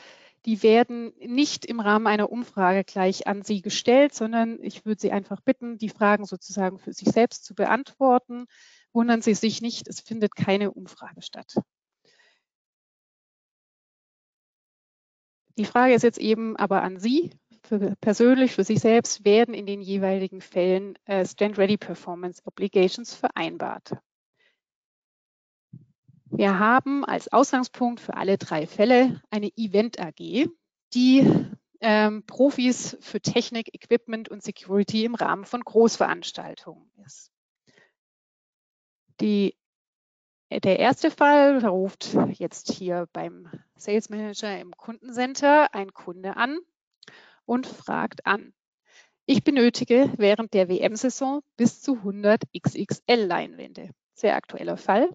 Die werden nicht im Rahmen einer Umfrage gleich an Sie gestellt, sondern ich würde Sie einfach bitten, die Fragen sozusagen für sich selbst zu beantworten. Wundern Sie sich nicht, es findet keine Umfrage statt. Die Frage ist jetzt eben aber an Sie, für persönlich, für sich selbst, werden in den jeweiligen Fällen äh, Stand-Ready Performance Obligations vereinbart. Wir haben als Ausgangspunkt für alle drei Fälle eine Event AG, die ähm, Profis für Technik, Equipment und Security im Rahmen von Großveranstaltungen ist. Die, der erste Fall ruft jetzt hier beim Sales Manager im Kundencenter ein Kunde an und fragt an. Ich benötige während der WM-Saison bis zu 100 XXL-Leinwände. Sehr aktueller Fall.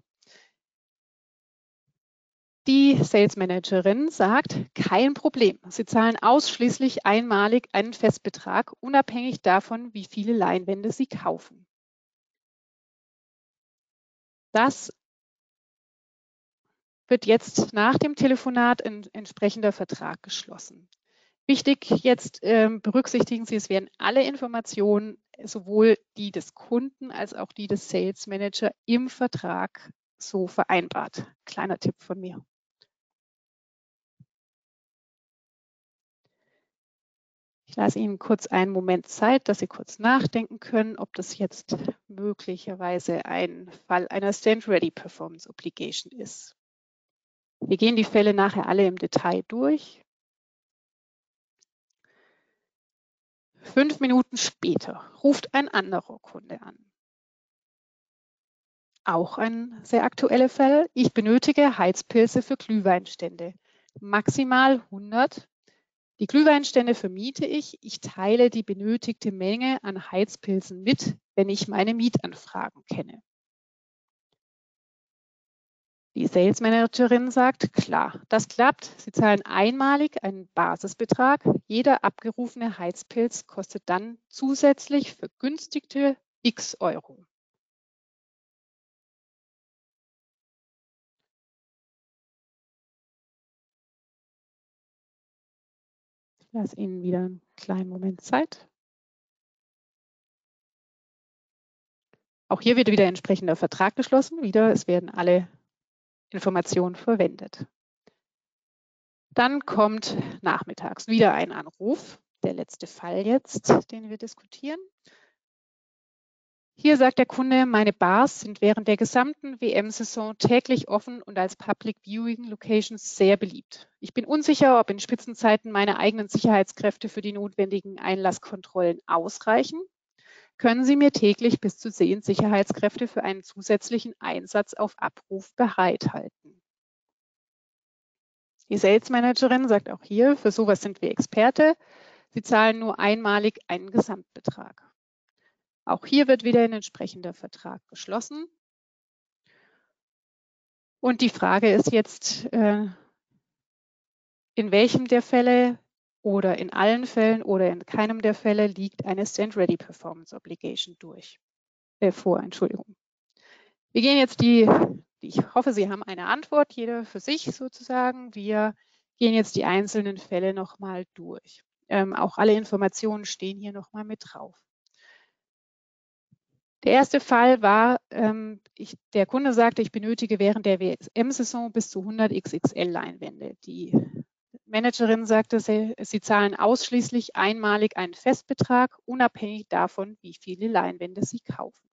Die Sales Managerin sagt, kein Problem. Sie zahlen ausschließlich einmalig einen Festbetrag, unabhängig davon, wie viele Leinwände Sie kaufen. Das wird jetzt nach dem Telefonat ein entsprechender Vertrag geschlossen. Wichtig jetzt ähm, berücksichtigen Sie, es werden alle Informationen, sowohl die des Kunden als auch die des Sales Manager im Vertrag so vereinbart. Kleiner Tipp von mir. Ich lasse Ihnen kurz einen Moment Zeit, dass Sie kurz nachdenken können, ob das jetzt möglicherweise ein Fall einer Stand-Ready Performance Obligation ist. Wir gehen die Fälle nachher alle im Detail durch. Fünf Minuten später ruft ein anderer Kunde an. Auch ein sehr aktueller Fall. Ich benötige Heizpilze für Glühweinstände. Maximal 100 die Glühweinstände vermiete ich. Ich teile die benötigte Menge an Heizpilzen mit, wenn ich meine Mietanfragen kenne. Die Sales Managerin sagt, klar, das klappt. Sie zahlen einmalig einen Basisbetrag. Jeder abgerufene Heizpilz kostet dann zusätzlich vergünstigte x Euro. Lasse Ihnen wieder einen kleinen Moment Zeit. Auch hier wird wieder entsprechender Vertrag geschlossen. Wieder, es werden alle Informationen verwendet. Dann kommt nachmittags wieder ein Anruf, der letzte Fall jetzt, den wir diskutieren. Hier sagt der Kunde, meine Bars sind während der gesamten WM-Saison täglich offen und als Public Viewing Locations sehr beliebt. Ich bin unsicher, ob in Spitzenzeiten meine eigenen Sicherheitskräfte für die notwendigen Einlasskontrollen ausreichen. Können Sie mir täglich bis zu zehn Sicherheitskräfte für einen zusätzlichen Einsatz auf Abruf bereithalten? Die Sales Managerin sagt auch hier, für sowas sind wir Experte. Sie zahlen nur einmalig einen Gesamtbetrag. Auch hier wird wieder ein entsprechender Vertrag geschlossen. Und die Frage ist jetzt, äh, in welchem der Fälle oder in allen Fällen oder in keinem der Fälle liegt eine Stand-Ready Performance Obligation durch, äh, vor, Entschuldigung. Wir gehen jetzt die, ich hoffe, Sie haben eine Antwort, jeder für sich sozusagen. Wir gehen jetzt die einzelnen Fälle nochmal durch. Ähm, auch alle Informationen stehen hier nochmal mit drauf. Der erste Fall war, ähm, ich, der Kunde sagte, ich benötige während der WM-Saison bis zu 100 XXL-Leinwände. Die Managerin sagte, sie, sie zahlen ausschließlich einmalig einen Festbetrag, unabhängig davon, wie viele Leinwände sie kaufen.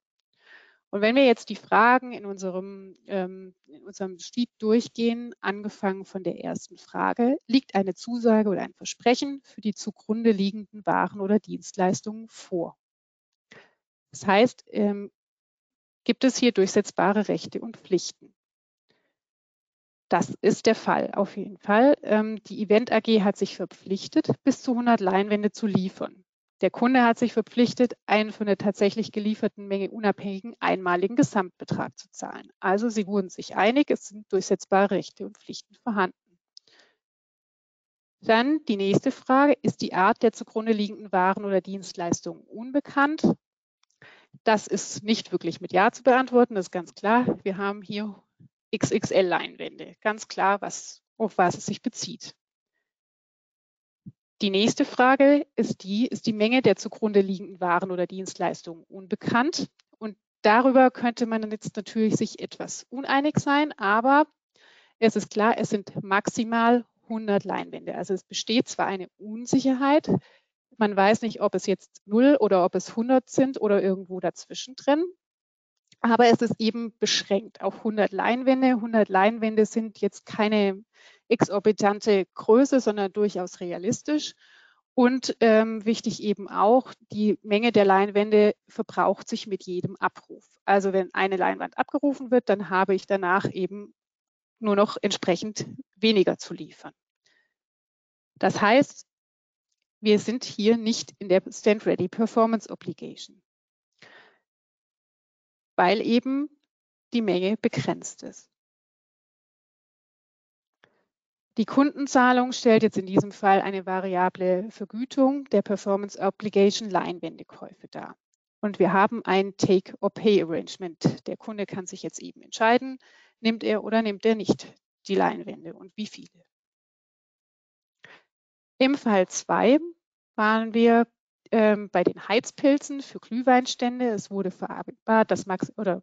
Und wenn wir jetzt die Fragen in unserem, ähm, in unserem Sheet durchgehen, angefangen von der ersten Frage, liegt eine Zusage oder ein Versprechen für die zugrunde liegenden Waren oder Dienstleistungen vor? Das heißt, ähm, gibt es hier durchsetzbare Rechte und Pflichten? Das ist der Fall, auf jeden Fall. Ähm, die Event AG hat sich verpflichtet, bis zu 100 Leinwände zu liefern. Der Kunde hat sich verpflichtet, einen von der tatsächlich gelieferten Menge unabhängigen einmaligen Gesamtbetrag zu zahlen. Also sie wurden sich einig, es sind durchsetzbare Rechte und Pflichten vorhanden. Dann die nächste Frage, ist die Art der zugrunde liegenden Waren oder Dienstleistungen unbekannt? Das ist nicht wirklich mit Ja zu beantworten, das ist ganz klar. Wir haben hier XXL-Leinwände. Ganz klar, was, auf was es sich bezieht. Die nächste Frage ist die, ist die Menge der zugrunde liegenden Waren oder Dienstleistungen unbekannt? Und darüber könnte man jetzt natürlich sich etwas uneinig sein, aber es ist klar, es sind maximal 100 Leinwände. Also es besteht zwar eine Unsicherheit, man weiß nicht, ob es jetzt 0 oder ob es 100 sind oder irgendwo dazwischen drin. Aber es ist eben beschränkt auf 100 Leinwände. 100 Leinwände sind jetzt keine exorbitante Größe, sondern durchaus realistisch. Und ähm, wichtig eben auch, die Menge der Leinwände verbraucht sich mit jedem Abruf. Also wenn eine Leinwand abgerufen wird, dann habe ich danach eben nur noch entsprechend weniger zu liefern. Das heißt, wir sind hier nicht in der Stand-Ready Performance Obligation weil eben die Menge begrenzt ist. Die Kundenzahlung stellt jetzt in diesem Fall eine variable Vergütung der Performance Obligation Leinwändekäufe dar. Und wir haben ein Take-or-Pay-Arrangement. Der Kunde kann sich jetzt eben entscheiden, nimmt er oder nimmt er nicht die Leinwände und wie viele. Im Fall 2 waren wir ähm, bei den Heizpilzen für Glühweinstände. Es wurde vereinbart, dass, max oder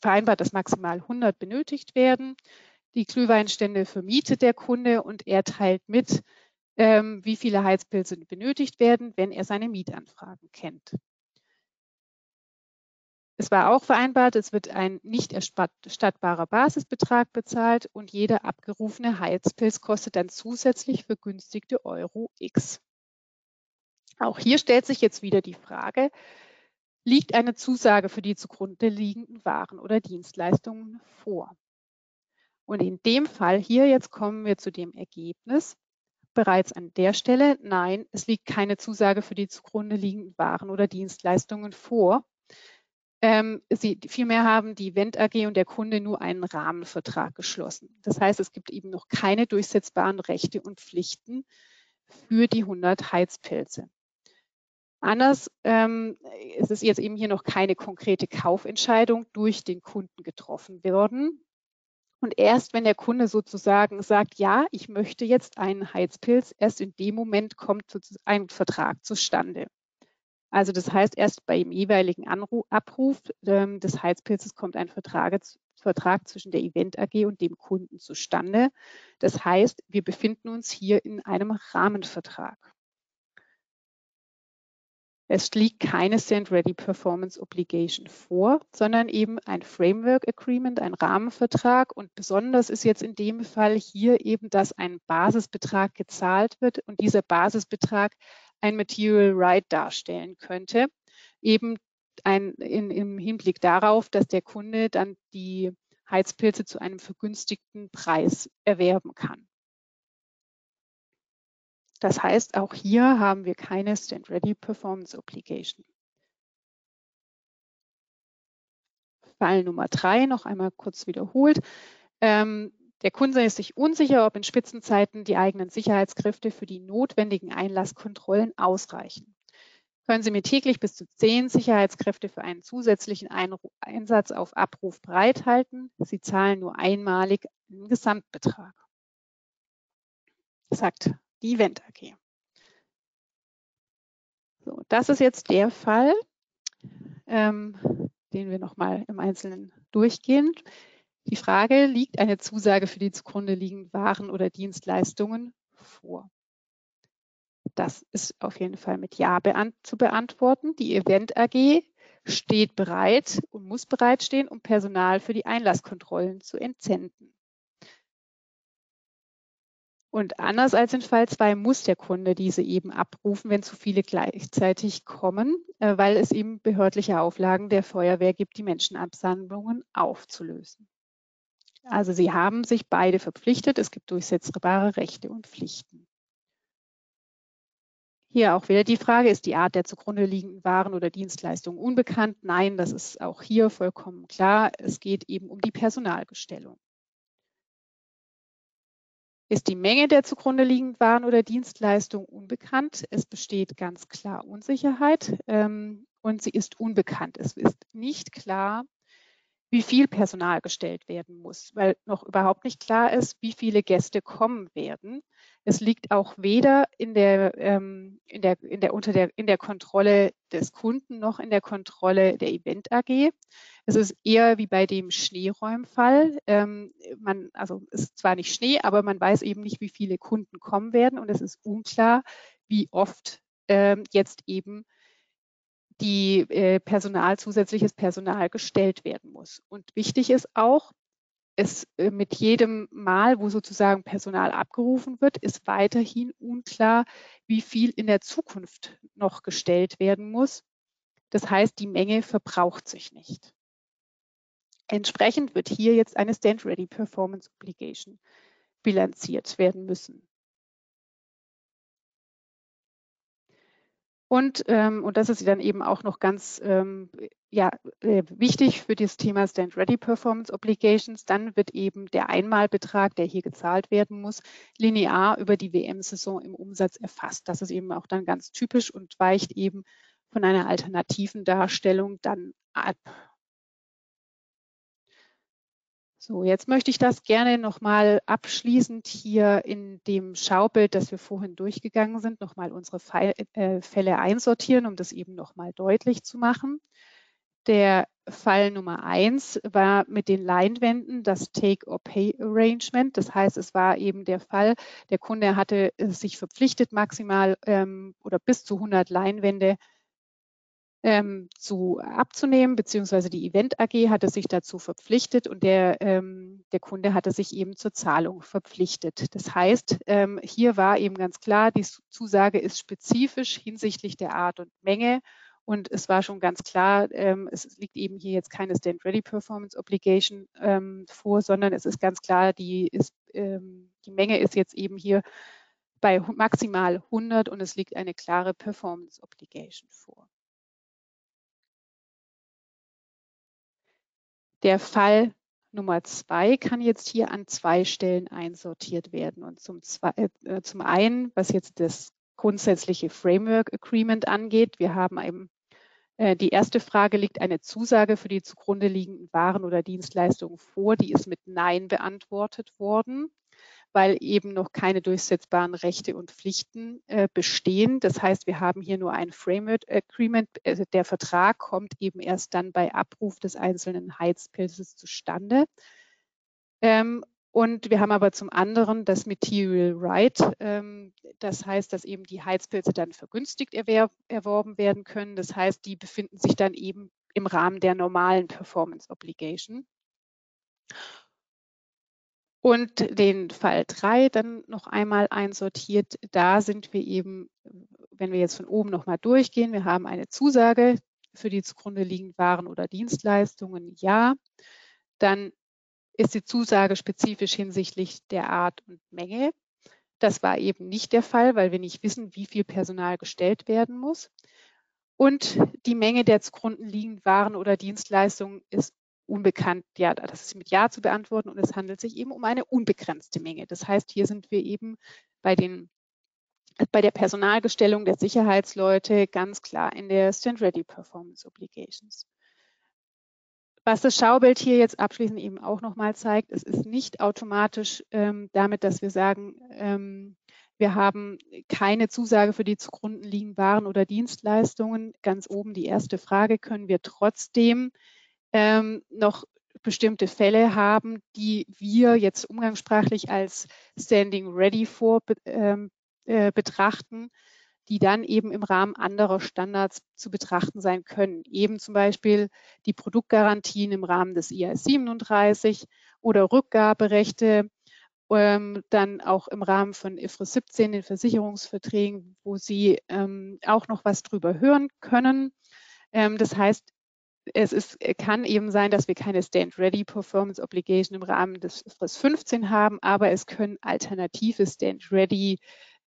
vereinbart, dass maximal 100 benötigt werden. Die Glühweinstände vermietet der Kunde und er teilt mit, ähm, wie viele Heizpilze benötigt werden, wenn er seine Mietanfragen kennt. Es war auch vereinbart, es wird ein nicht erstattbarer Basisbetrag bezahlt und jeder abgerufene Heizpilz kostet dann zusätzlich vergünstigte Euro X. Auch hier stellt sich jetzt wieder die Frage, liegt eine Zusage für die zugrunde liegenden Waren oder Dienstleistungen vor? Und in dem Fall hier, jetzt kommen wir zu dem Ergebnis, bereits an der Stelle, nein, es liegt keine Zusage für die zugrunde liegenden Waren oder Dienstleistungen vor. Ähm, sie, vielmehr haben die Wendt AG und der Kunde nur einen Rahmenvertrag geschlossen. Das heißt, es gibt eben noch keine durchsetzbaren Rechte und Pflichten für die 100 Heizpilze. Anders ähm, ist es jetzt eben hier noch keine konkrete Kaufentscheidung durch den Kunden getroffen worden. Und erst wenn der Kunde sozusagen sagt, ja, ich möchte jetzt einen Heizpilz, erst in dem Moment kommt ein Vertrag zustande. Also das heißt, erst beim jeweiligen Anruf, Abruf ähm, des Heizpilzes kommt ein Vertrag, Vertrag zwischen der Event AG und dem Kunden zustande. Das heißt, wir befinden uns hier in einem Rahmenvertrag. Es liegt keine Stand Ready Performance Obligation vor, sondern eben ein Framework Agreement, ein Rahmenvertrag. Und besonders ist jetzt in dem Fall hier eben, dass ein Basisbetrag gezahlt wird und dieser Basisbetrag ein Material Right darstellen könnte. Eben ein, in, im Hinblick darauf, dass der Kunde dann die Heizpilze zu einem vergünstigten Preis erwerben kann. Das heißt, auch hier haben wir keine Stand-Ready Performance Obligation. Fall Nummer drei noch einmal kurz wiederholt. Ähm, der Kunde ist sich unsicher, ob in Spitzenzeiten die eigenen Sicherheitskräfte für die notwendigen Einlasskontrollen ausreichen. Können Sie mir täglich bis zu zehn Sicherheitskräfte für einen zusätzlichen Einsatz auf Abruf bereithalten? Sie zahlen nur einmalig einen Gesamtbetrag. Sagt die Event AG. So, das ist jetzt der Fall, ähm, den wir nochmal im Einzelnen durchgehen. Die Frage, liegt eine Zusage für die zugrunde liegenden Waren oder Dienstleistungen vor? Das ist auf jeden Fall mit Ja zu beantworten. Die Event AG steht bereit und muss bereitstehen, um Personal für die Einlasskontrollen zu entsenden. Und anders als in Fall 2 muss der Kunde diese eben abrufen, wenn zu viele gleichzeitig kommen, äh, weil es eben behördliche Auflagen der Feuerwehr gibt, die Menschenabsammlungen aufzulösen. Also sie haben sich beide verpflichtet. Es gibt durchsetzbare Rechte und Pflichten. Hier auch wieder die Frage, ist die Art der zugrunde liegenden Waren oder Dienstleistungen unbekannt? Nein, das ist auch hier vollkommen klar. Es geht eben um die Personalgestellung. Ist die Menge der zugrunde liegenden Waren oder Dienstleistungen unbekannt? Es besteht ganz klar Unsicherheit ähm, und sie ist unbekannt. Es ist nicht klar, wie viel Personal gestellt werden muss, weil noch überhaupt nicht klar ist, wie viele Gäste kommen werden. Es liegt auch weder in der, ähm, in der, in der, unter der, in der Kontrolle des Kunden noch in der Kontrolle der Event AG. Es ist eher wie bei dem Schneeräumfall. Ähm, man, also es ist zwar nicht Schnee, aber man weiß eben nicht, wie viele Kunden kommen werden und es ist unklar, wie oft ähm, jetzt eben die äh, Personal, zusätzliches Personal gestellt werden muss. Und wichtig ist auch, es äh, mit jedem Mal, wo sozusagen Personal abgerufen wird, ist weiterhin unklar, wie viel in der Zukunft noch gestellt werden muss. Das heißt, die Menge verbraucht sich nicht. Entsprechend wird hier jetzt eine Stand-Ready Performance Obligation bilanziert werden müssen. Und, ähm, und das ist dann eben auch noch ganz ähm, ja, äh, wichtig für das Thema Stand Ready Performance Obligations. Dann wird eben der Einmalbetrag, der hier gezahlt werden muss, linear über die WM-Saison im Umsatz erfasst. Das ist eben auch dann ganz typisch und weicht eben von einer alternativen Darstellung dann ab. So, jetzt möchte ich das gerne nochmal abschließend hier in dem Schaubild, das wir vorhin durchgegangen sind, nochmal unsere äh, Fälle einsortieren, um das eben nochmal deutlich zu machen. Der Fall Nummer eins war mit den Leinwänden das Take-or-Pay-Arrangement. Das heißt, es war eben der Fall, der Kunde hatte sich verpflichtet, maximal ähm, oder bis zu 100 Leinwände ähm, zu abzunehmen, beziehungsweise die Event AG hatte sich dazu verpflichtet und der, ähm, der Kunde hatte sich eben zur Zahlung verpflichtet. Das heißt, ähm, hier war eben ganz klar, die Zusage ist spezifisch hinsichtlich der Art und Menge und es war schon ganz klar, ähm, es liegt eben hier jetzt keine Stand-Ready Performance Obligation ähm, vor, sondern es ist ganz klar, die, ist, ähm, die Menge ist jetzt eben hier bei maximal 100 und es liegt eine klare Performance Obligation vor. Der Fall Nummer zwei kann jetzt hier an zwei Stellen einsortiert werden. Und zum, zwei, äh, zum einen, was jetzt das grundsätzliche Framework Agreement angeht, wir haben eben äh, die erste Frage, liegt eine Zusage für die zugrunde liegenden Waren oder Dienstleistungen vor? Die ist mit Nein beantwortet worden weil eben noch keine durchsetzbaren Rechte und Pflichten äh, bestehen. Das heißt, wir haben hier nur ein Framework Agreement. Also der Vertrag kommt eben erst dann bei Abruf des einzelnen Heizpilzes zustande. Ähm, und wir haben aber zum anderen das Material Right. Ähm, das heißt, dass eben die Heizpilze dann vergünstigt erworben werden können. Das heißt, die befinden sich dann eben im Rahmen der normalen Performance Obligation. Und den Fall 3 dann noch einmal einsortiert. Da sind wir eben, wenn wir jetzt von oben nochmal durchgehen, wir haben eine Zusage für die zugrunde liegenden Waren oder Dienstleistungen, ja. Dann ist die Zusage spezifisch hinsichtlich der Art und Menge. Das war eben nicht der Fall, weil wir nicht wissen, wie viel Personal gestellt werden muss. Und die Menge der zugrunde liegenden Waren oder Dienstleistungen ist unbekannt, ja, das ist mit Ja zu beantworten und es handelt sich eben um eine unbegrenzte Menge. Das heißt, hier sind wir eben bei den bei der Personalgestellung der Sicherheitsleute ganz klar in der Stand-Ready Performance Obligations. Was das Schaubild hier jetzt abschließend eben auch nochmal zeigt, es ist nicht automatisch ähm, damit, dass wir sagen, ähm, wir haben keine Zusage für die zugrunde liegenden Waren oder Dienstleistungen. Ganz oben die erste Frage, können wir trotzdem ähm, noch bestimmte Fälle haben, die wir jetzt umgangssprachlich als Standing Ready vor ähm, äh, betrachten. die dann eben im Rahmen anderer Standards zu betrachten sein können. Eben zum Beispiel die Produktgarantien im Rahmen des IAS 37 oder Rückgaberechte, ähm, dann auch im Rahmen von IFRS 17, den Versicherungsverträgen, wo Sie ähm, auch noch was drüber hören können. Ähm, das heißt, es ist, kann eben sein, dass wir keine Stand-Ready Performance Obligation im Rahmen des IFRS 15 haben, aber es können alternative Stand-Ready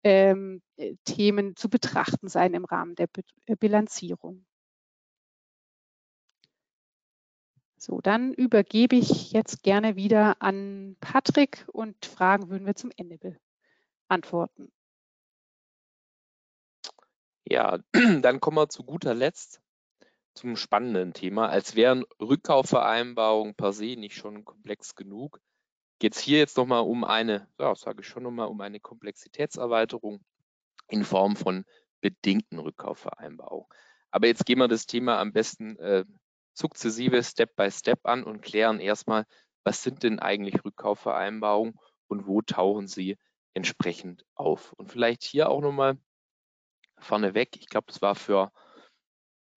ähm, äh, Themen zu betrachten sein im Rahmen der äh, Bilanzierung. So, dann übergebe ich jetzt gerne wieder an Patrick und Fragen würden wir zum Ende beantworten. Ja, dann kommen wir zu guter Letzt zum spannenden Thema. Als wären Rückkaufvereinbarungen per se nicht schon komplex genug, geht es hier jetzt nochmal um eine, ja, sage ich schon nochmal, um eine Komplexitätserweiterung in Form von bedingten Rückkaufvereinbarungen. Aber jetzt gehen wir das Thema am besten äh, sukzessive Step by Step an und klären erstmal, was sind denn eigentlich Rückkaufvereinbarungen und wo tauchen sie entsprechend auf. Und vielleicht hier auch nochmal vorneweg, ich glaube, das war für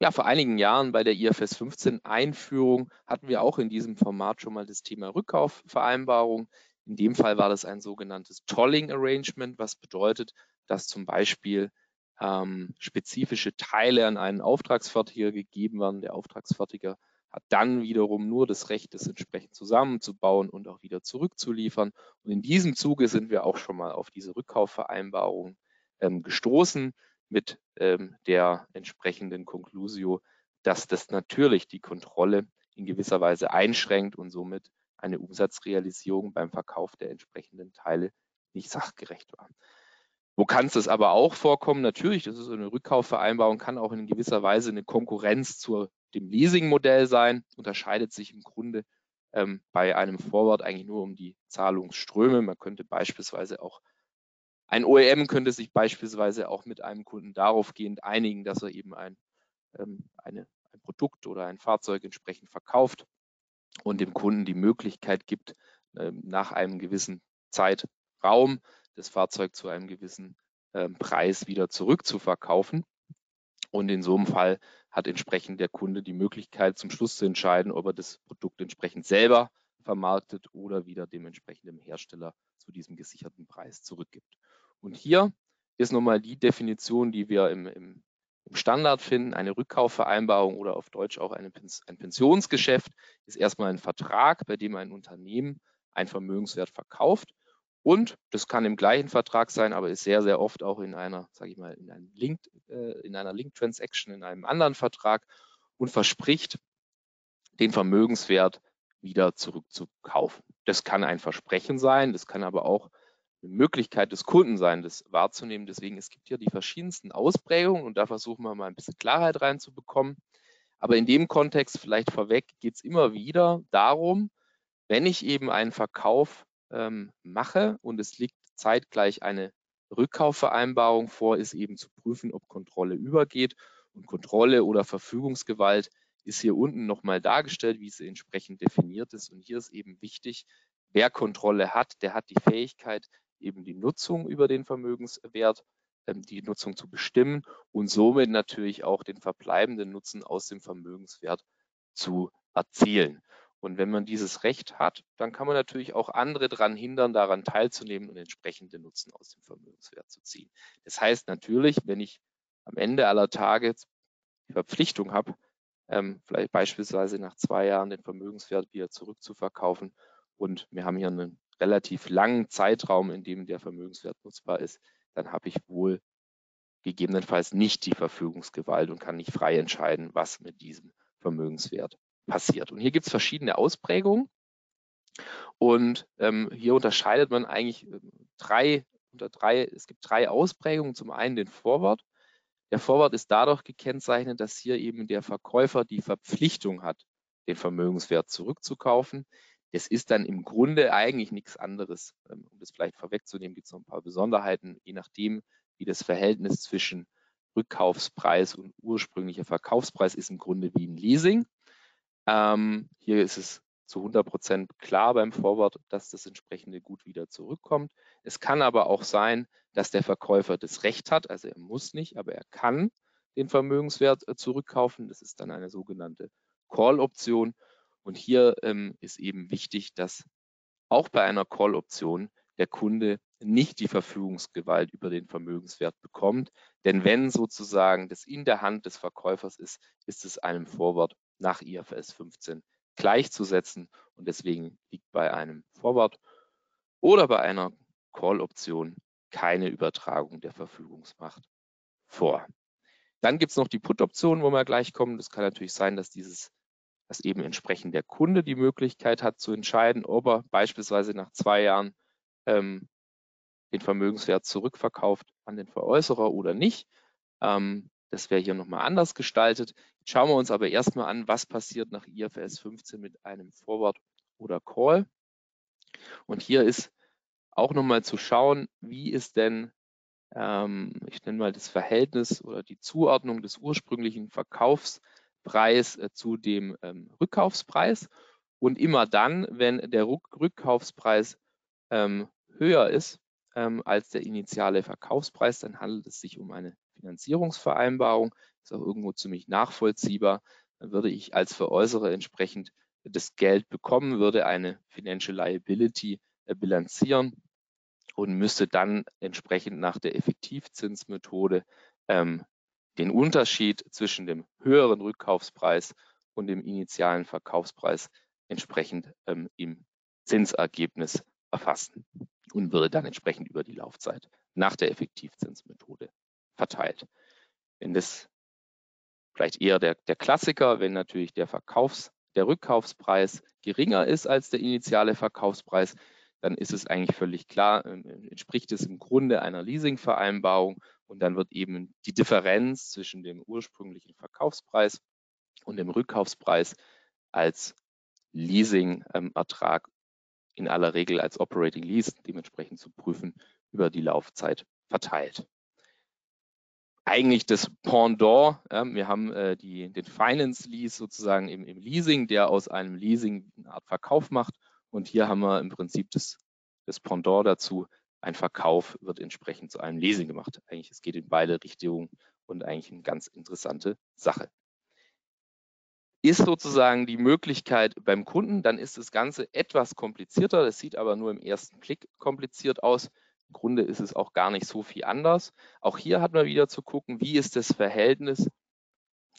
ja, vor einigen Jahren bei der IFS 15 Einführung hatten wir auch in diesem Format schon mal das Thema Rückkaufvereinbarung. In dem Fall war das ein sogenanntes Tolling Arrangement, was bedeutet, dass zum Beispiel ähm, spezifische Teile an einen Auftragsfertiger gegeben werden. Der Auftragsfertiger hat dann wiederum nur das Recht, das entsprechend zusammenzubauen und auch wieder zurückzuliefern. Und in diesem Zuge sind wir auch schon mal auf diese Rückkaufvereinbarung ähm, gestoßen mit ähm, der entsprechenden Conclusio, dass das natürlich die Kontrolle in gewisser Weise einschränkt und somit eine Umsatzrealisierung beim Verkauf der entsprechenden Teile nicht sachgerecht war. Wo kann es aber auch vorkommen? Natürlich, das ist eine Rückkaufvereinbarung, kann auch in gewisser Weise eine Konkurrenz zu dem Leasingmodell sein, unterscheidet sich im Grunde ähm, bei einem Forward eigentlich nur um die Zahlungsströme. Man könnte beispielsweise auch ein OEM könnte sich beispielsweise auch mit einem Kunden darauf gehend einigen, dass er eben ein, ähm, eine, ein Produkt oder ein Fahrzeug entsprechend verkauft und dem Kunden die Möglichkeit gibt, ähm, nach einem gewissen Zeitraum das Fahrzeug zu einem gewissen ähm, Preis wieder zurückzuverkaufen. Und in so einem Fall hat entsprechend der Kunde die Möglichkeit, zum Schluss zu entscheiden, ob er das Produkt entsprechend selber vermarktet oder wieder dem entsprechenden Hersteller zu diesem gesicherten Preis zurückgibt. Und hier ist nochmal die Definition, die wir im, im, Standard finden. Eine Rückkaufvereinbarung oder auf Deutsch auch eine, ein Pensionsgeschäft ist erstmal ein Vertrag, bei dem ein Unternehmen einen Vermögenswert verkauft. Und das kann im gleichen Vertrag sein, aber ist sehr, sehr oft auch in einer, sage ich mal, in, einem Link, äh, in einer Link-Transaction, in einem anderen Vertrag und verspricht, den Vermögenswert wieder zurückzukaufen. Das kann ein Versprechen sein, das kann aber auch eine Möglichkeit des Kunden sein, das wahrzunehmen. Deswegen, es gibt hier die verschiedensten Ausprägungen und da versuchen wir mal ein bisschen Klarheit reinzubekommen. Aber in dem Kontext vielleicht vorweg geht es immer wieder darum, wenn ich eben einen Verkauf ähm, mache und es liegt zeitgleich eine Rückkaufvereinbarung vor, ist eben zu prüfen, ob Kontrolle übergeht. Und Kontrolle oder Verfügungsgewalt ist hier unten nochmal dargestellt, wie sie entsprechend definiert ist. Und hier ist eben wichtig, wer Kontrolle hat, der hat die Fähigkeit, eben die Nutzung über den Vermögenswert, ähm, die Nutzung zu bestimmen und somit natürlich auch den verbleibenden Nutzen aus dem Vermögenswert zu erzielen. Und wenn man dieses Recht hat, dann kann man natürlich auch andere daran hindern, daran teilzunehmen und entsprechende Nutzen aus dem Vermögenswert zu ziehen. Das heißt natürlich, wenn ich am Ende aller Tage die Verpflichtung habe, ähm, vielleicht beispielsweise nach zwei Jahren den Vermögenswert wieder zurückzuverkaufen und wir haben hier einen relativ langen Zeitraum, in dem der Vermögenswert nutzbar ist, dann habe ich wohl gegebenenfalls nicht die Verfügungsgewalt und kann nicht frei entscheiden, was mit diesem Vermögenswert passiert. Und hier gibt es verschiedene Ausprägungen. Und ähm, hier unterscheidet man eigentlich ähm, drei, unter drei, es gibt drei Ausprägungen. Zum einen den Vorwort. Der Vorwort ist dadurch gekennzeichnet, dass hier eben der Verkäufer die Verpflichtung hat, den Vermögenswert zurückzukaufen. Es ist dann im Grunde eigentlich nichts anderes. Ähm, um das vielleicht vorwegzunehmen, gibt es noch ein paar Besonderheiten, je nachdem, wie das Verhältnis zwischen Rückkaufspreis und ursprünglicher Verkaufspreis ist im Grunde wie ein Leasing. Ähm, hier ist es zu 100 Prozent klar beim Forward, dass das entsprechende Gut wieder zurückkommt. Es kann aber auch sein, dass der Verkäufer das Recht hat, also er muss nicht, aber er kann den Vermögenswert äh, zurückkaufen. Das ist dann eine sogenannte Call-Option. Und hier ähm, ist eben wichtig, dass auch bei einer Call-Option der Kunde nicht die Verfügungsgewalt über den Vermögenswert bekommt. Denn wenn sozusagen das in der Hand des Verkäufers ist, ist es einem Forward nach IFRS 15 gleichzusetzen. Und deswegen liegt bei einem Forward oder bei einer Call-Option keine Übertragung der Verfügungsmacht vor. Dann gibt es noch die Put-Option, wo wir gleich kommen. Das kann natürlich sein, dass dieses dass eben entsprechend der Kunde die Möglichkeit hat zu entscheiden, ob er beispielsweise nach zwei Jahren ähm, den Vermögenswert zurückverkauft an den Veräußerer oder nicht. Ähm, das wäre hier nochmal anders gestaltet. Jetzt schauen wir uns aber erstmal an, was passiert nach IFRS 15 mit einem Forward oder Call. Und hier ist auch nochmal zu schauen, wie ist denn, ähm, ich nenne mal das Verhältnis oder die Zuordnung des ursprünglichen Verkaufspreis äh, zu dem ähm, Rückkaufspreis. Und immer dann, wenn der Rückkaufspreis ähm, höher ist ähm, als der initiale Verkaufspreis, dann handelt es sich um eine Finanzierungsvereinbarung. Ist auch irgendwo ziemlich nachvollziehbar. Dann würde ich als Veräußerer entsprechend das Geld bekommen, würde eine Financial Liability äh, bilanzieren und müsste dann entsprechend nach der Effektivzinsmethode ähm, den Unterschied zwischen dem höheren Rückkaufspreis und dem initialen Verkaufspreis entsprechend ähm, im Zinsergebnis erfassen und würde dann entsprechend über die Laufzeit nach der Effektivzinsmethode verteilt. Wenn das vielleicht eher der, der Klassiker, wenn natürlich der Verkaufs, der Rückkaufspreis geringer ist als der initiale Verkaufspreis, dann ist es eigentlich völlig klar, äh, entspricht es im Grunde einer Leasingvereinbarung und dann wird eben die Differenz zwischen dem ursprünglichen Verkaufspreis und dem Rückkaufspreis als Leasingertrag in aller Regel als Operating Lease dementsprechend zu prüfen über die Laufzeit verteilt. Eigentlich das Pendant, ja, wir haben äh, die, den Finance Lease sozusagen im, im, Leasing, der aus einem Leasing eine Art Verkauf macht. Und hier haben wir im Prinzip das, das Pendant dazu. Ein Verkauf wird entsprechend zu einem Leasing gemacht. Eigentlich, es geht in beide Richtungen und eigentlich eine ganz interessante Sache ist sozusagen die Möglichkeit beim Kunden, dann ist das Ganze etwas komplizierter. Das sieht aber nur im ersten Blick kompliziert aus. Im Grunde ist es auch gar nicht so viel anders. Auch hier hat man wieder zu gucken, wie ist das Verhältnis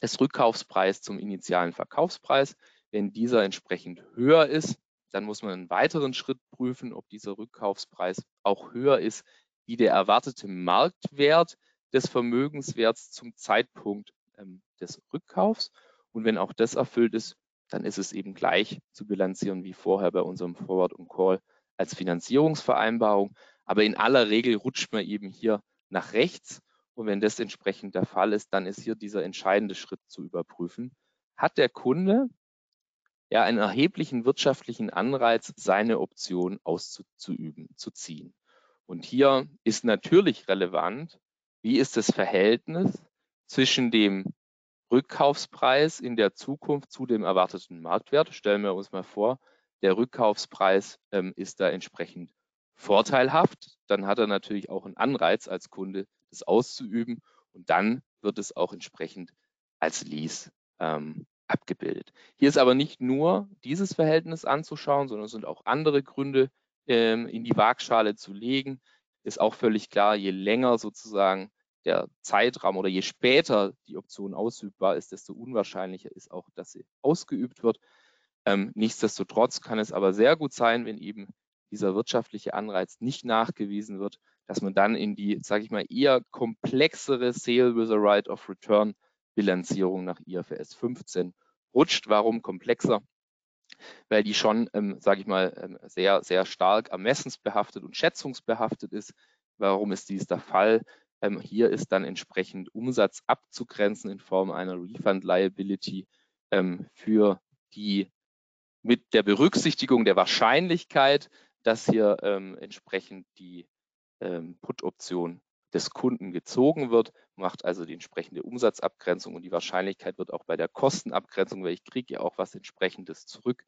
des Rückkaufspreises zum initialen Verkaufspreis. Wenn dieser entsprechend höher ist, dann muss man einen weiteren Schritt prüfen, ob dieser Rückkaufspreis auch höher ist wie der erwartete Marktwert des Vermögenswerts zum Zeitpunkt ähm, des Rückkaufs. Und wenn auch das erfüllt ist, dann ist es eben gleich zu bilanzieren wie vorher bei unserem Forward und Call als Finanzierungsvereinbarung. Aber in aller Regel rutscht man eben hier nach rechts. Und wenn das entsprechend der Fall ist, dann ist hier dieser entscheidende Schritt zu überprüfen. Hat der Kunde ja einen erheblichen wirtschaftlichen Anreiz, seine Option auszuüben, zu ziehen? Und hier ist natürlich relevant, wie ist das Verhältnis zwischen dem Rückkaufspreis in der Zukunft zu dem erwarteten Marktwert. Stellen wir uns mal vor, der Rückkaufspreis ähm, ist da entsprechend vorteilhaft. Dann hat er natürlich auch einen Anreiz als Kunde, das auszuüben und dann wird es auch entsprechend als Lease ähm, abgebildet. Hier ist aber nicht nur dieses Verhältnis anzuschauen, sondern es sind auch andere Gründe ähm, in die Waagschale zu legen. Ist auch völlig klar, je länger sozusagen der Zeitraum oder je später die Option ausübbar ist, desto unwahrscheinlicher ist auch, dass sie ausgeübt wird. Ähm, nichtsdestotrotz kann es aber sehr gut sein, wenn eben dieser wirtschaftliche Anreiz nicht nachgewiesen wird, dass man dann in die, sage ich mal, eher komplexere Sale with a Right of Return Bilanzierung nach IFRS 15 rutscht. Warum komplexer? Weil die schon, ähm, sage ich mal, ähm, sehr, sehr stark ermessensbehaftet und schätzungsbehaftet ist. Warum ist dies der Fall? Ähm, hier ist dann entsprechend Umsatz abzugrenzen in Form einer Refund Liability ähm, für die mit der Berücksichtigung der Wahrscheinlichkeit, dass hier ähm, entsprechend die ähm, Put-Option des Kunden gezogen wird, macht also die entsprechende Umsatzabgrenzung und die Wahrscheinlichkeit wird auch bei der Kostenabgrenzung, weil ich kriege ja auch was entsprechendes zurück,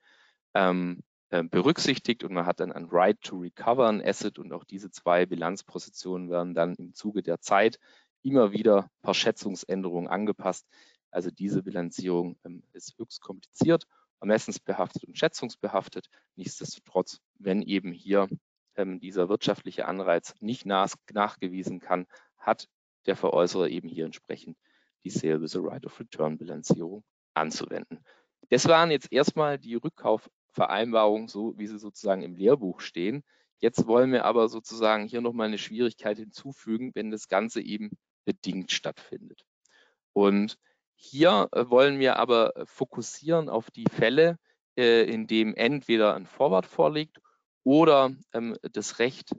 ähm, äh, berücksichtigt und man hat dann ein Right to Recover ein Asset und auch diese zwei Bilanzpositionen werden dann im Zuge der Zeit immer wieder per Schätzungsänderung angepasst. Also diese Bilanzierung ähm, ist höchst kompliziert, ermessensbehaftet und schätzungsbehaftet. Nichtsdestotrotz, wenn eben hier ähm, dieser wirtschaftliche Anreiz nicht nach, nachgewiesen kann, hat der Veräußerer eben hier entsprechend die Sale with a Right of Return Bilanzierung anzuwenden. Das waren jetzt erstmal die Rückkaufvereinbarungen, so wie sie sozusagen im Lehrbuch stehen. Jetzt wollen wir aber sozusagen hier nochmal eine Schwierigkeit hinzufügen, wenn das Ganze eben bedingt stattfindet. Und hier äh, wollen wir aber fokussieren auf die Fälle, äh, in dem entweder ein Forward vorliegt oder ähm, das Recht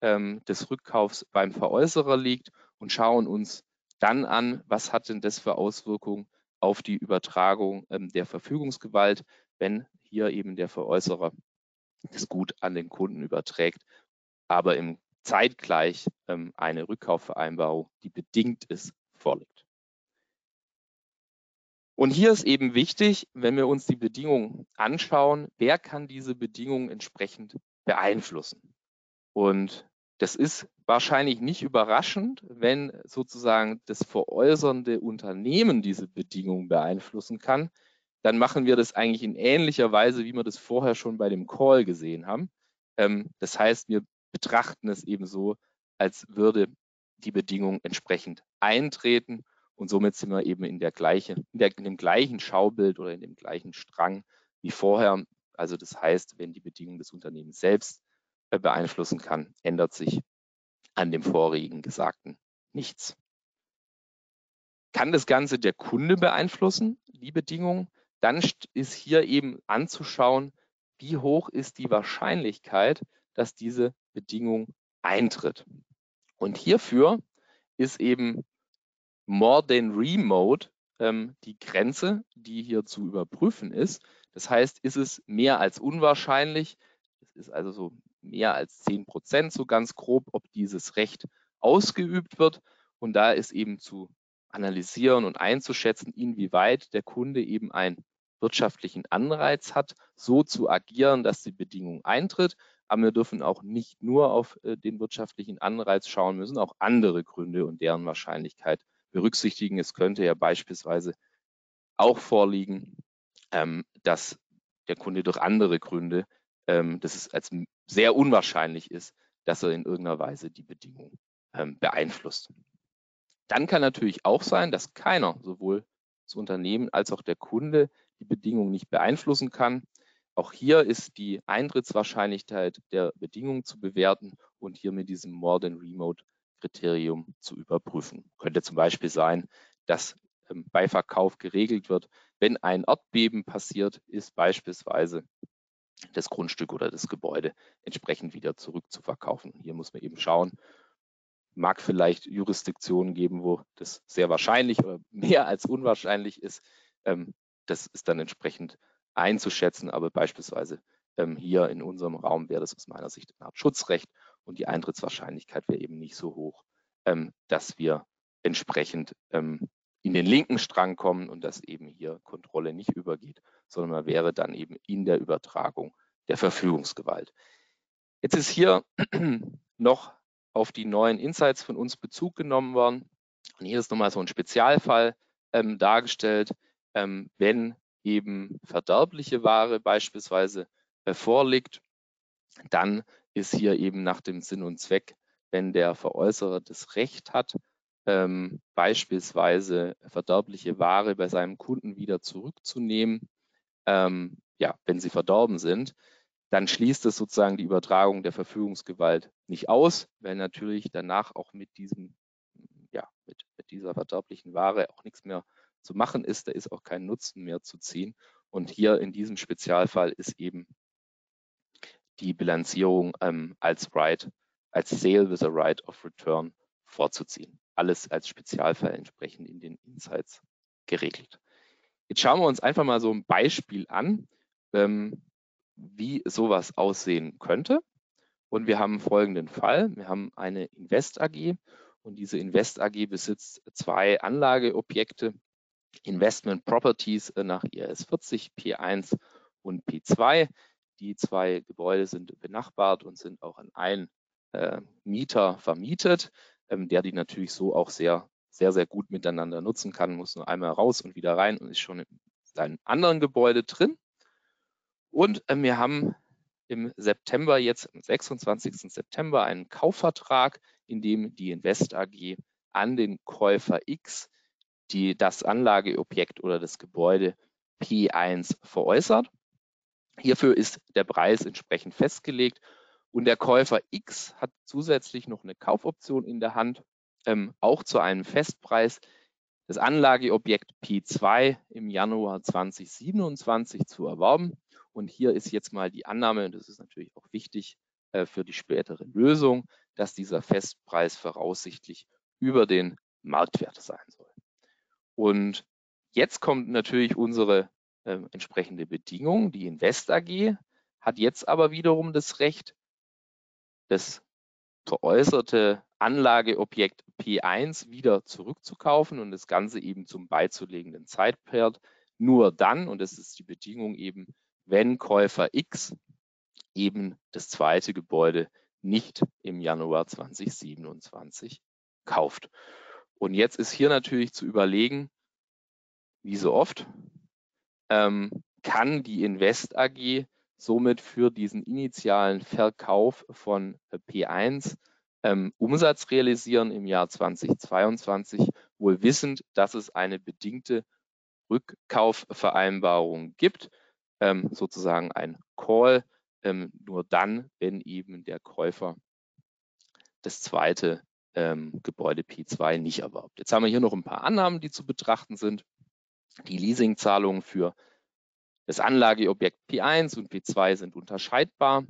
ähm, des Rückkaufs beim Veräußerer liegt und schauen uns dann an, was hat denn das für Auswirkungen auf die Übertragung ähm, der Verfügungsgewalt, wenn hier eben der Veräußerer das Gut an den Kunden überträgt, aber im zeitgleich ähm, eine Rückkaufvereinbarung, die bedingt ist, vorliegt. Und hier ist eben wichtig, wenn wir uns die Bedingungen anschauen, wer kann diese Bedingungen entsprechend beeinflussen. Und das ist wahrscheinlich nicht überraschend, wenn sozusagen das veräußernde Unternehmen diese Bedingungen beeinflussen kann. Dann machen wir das eigentlich in ähnlicher Weise, wie wir das vorher schon bei dem Call gesehen haben. Ähm, das heißt, wir betrachten es eben so, als würde die Bedingung entsprechend eintreten und somit sind wir eben in, der gleiche, in, der, in dem gleichen Schaubild oder in dem gleichen Strang wie vorher. Also das heißt, wenn die Bedingung des Unternehmens selbst beeinflussen kann, ändert sich an dem vorigen Gesagten nichts. Kann das Ganze der Kunde beeinflussen, die Bedingungen? Dann ist hier eben anzuschauen, wie hoch ist die Wahrscheinlichkeit, dass diese Bedingung eintritt. Und hierfür ist eben more than remote ähm, die Grenze, die hier zu überprüfen ist. Das heißt, ist es mehr als unwahrscheinlich, das ist also so mehr als 10 Prozent, so ganz grob, ob dieses Recht ausgeübt wird. Und da ist eben zu analysieren und einzuschätzen, inwieweit der Kunde eben einen wirtschaftlichen Anreiz hat, so zu agieren, dass die Bedingung eintritt. Aber wir dürfen auch nicht nur auf äh, den wirtschaftlichen Anreiz schauen, müssen auch andere Gründe und deren Wahrscheinlichkeit berücksichtigen. Es könnte ja beispielsweise auch vorliegen, ähm, dass der Kunde durch andere Gründe ähm, dass es als sehr unwahrscheinlich ist, dass er in irgendeiner Weise die Bedingungen ähm, beeinflusst. Dann kann natürlich auch sein, dass keiner, sowohl das Unternehmen als auch der Kunde, die Bedingungen nicht beeinflussen kann. Auch hier ist die Eintrittswahrscheinlichkeit der Bedingungen zu bewerten und hier mit diesem More than Remote Kriterium zu überprüfen. Könnte zum Beispiel sein, dass bei Verkauf geregelt wird, wenn ein Erdbeben passiert ist, beispielsweise das Grundstück oder das Gebäude entsprechend wieder zurückzuverkaufen. Hier muss man eben schauen, mag vielleicht Jurisdiktionen geben, wo das sehr wahrscheinlich oder mehr als unwahrscheinlich ist. Ähm, das ist dann entsprechend einzuschätzen, aber beispielsweise ähm, hier in unserem Raum wäre das aus meiner Sicht eine Art Schutzrecht und die Eintrittswahrscheinlichkeit wäre eben nicht so hoch, ähm, dass wir entsprechend in den linken Strang kommen und dass eben hier Kontrolle nicht übergeht, sondern man wäre dann eben in der Übertragung der Verfügungsgewalt. Jetzt ist hier noch auf die neuen Insights von uns Bezug genommen worden. Und hier ist nochmal so ein Spezialfall ähm, dargestellt, ähm, wenn eben verderbliche Ware beispielsweise äh, vorliegt, dann ist hier eben nach dem Sinn und Zweck, wenn der Veräußerer das Recht hat, ähm, beispielsweise verderbliche Ware bei seinem Kunden wieder zurückzunehmen, ähm, ja, wenn sie verdorben sind, dann schließt es sozusagen die Übertragung der Verfügungsgewalt nicht aus, weil natürlich danach auch mit diesem, ja, mit, mit dieser verderblichen Ware auch nichts mehr zu machen ist, da ist auch kein Nutzen mehr zu ziehen. Und hier in diesem Spezialfall ist eben die Bilanzierung ähm, als Right, als Sale with a Right of Return vorzuziehen. Alles als Spezialfall entsprechend in den Insights geregelt. Jetzt schauen wir uns einfach mal so ein Beispiel an, ähm, wie sowas aussehen könnte. Und wir haben folgenden Fall. Wir haben eine Invest AG und diese Invest AG besitzt zwei Anlageobjekte, Investment Properties nach IAS 40, P1 und P2. Die zwei Gebäude sind benachbart und sind auch an einen äh, Mieter vermietet, ähm, der die natürlich so auch sehr, sehr, sehr gut miteinander nutzen kann, muss nur einmal raus und wieder rein und ist schon in seinem anderen Gebäude drin. Und äh, wir haben im September, jetzt am 26. September, einen Kaufvertrag, in dem die Invest AG an den Käufer X die, das Anlageobjekt oder das Gebäude P1 veräußert. Hierfür ist der Preis entsprechend festgelegt und der Käufer X hat zusätzlich noch eine Kaufoption in der Hand, ähm, auch zu einem Festpreis, das Anlageobjekt P2 im Januar 2027 zu erwerben. Und hier ist jetzt mal die Annahme, und das ist natürlich auch wichtig äh, für die spätere Lösung, dass dieser Festpreis voraussichtlich über den Marktwert sein soll. Und jetzt kommt natürlich unsere äh, entsprechende Bedingung. Die Invest AG hat jetzt aber wiederum das Recht, das veräußerte Anlageobjekt P1 wieder zurückzukaufen und das Ganze eben zum beizulegenden Zeitwert nur dann, und das ist die Bedingung eben, wenn Käufer X eben das zweite Gebäude nicht im Januar 2027 kauft. Und jetzt ist hier natürlich zu überlegen, wie so oft, ähm, kann die Invest AG somit für diesen initialen Verkauf von P1 ähm, Umsatz realisieren im Jahr 2022, wohl wissend, dass es eine bedingte Rückkaufvereinbarung gibt, ähm, sozusagen ein Call, ähm, nur dann, wenn eben der Käufer das zweite ähm, Gebäude P2 nicht erwarbt. Jetzt haben wir hier noch ein paar Annahmen, die zu betrachten sind. Die Leasingzahlungen für das Anlageobjekt P1 und P2 sind unterscheidbar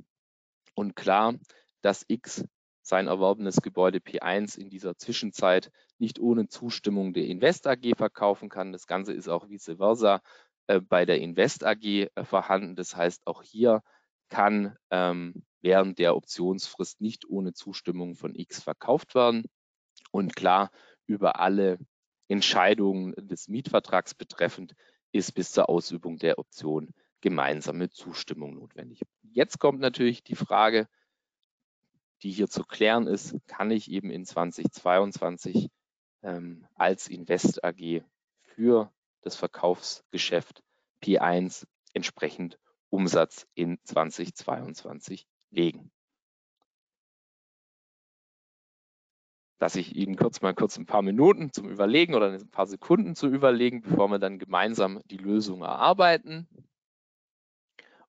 und klar, dass X sein erworbenes Gebäude P1 in dieser Zwischenzeit nicht ohne Zustimmung der Invest AG verkaufen kann. Das Ganze ist auch vice versa äh, bei der Invest AG äh, vorhanden. Das heißt, auch hier kann ähm, während der Optionsfrist nicht ohne Zustimmung von X verkauft werden. Und klar, über alle Entscheidungen des Mietvertrags betreffend ist bis zur Ausübung der Option gemeinsame Zustimmung notwendig. Jetzt kommt natürlich die Frage, die hier zu klären ist, kann ich eben in 2022 ähm, als Invest AG für das Verkaufsgeschäft P1 entsprechend Umsatz in 2022 legen. Dass ich Ihnen kurz mal kurz ein paar Minuten zum Überlegen oder ein paar Sekunden zu überlegen, bevor wir dann gemeinsam die Lösung erarbeiten.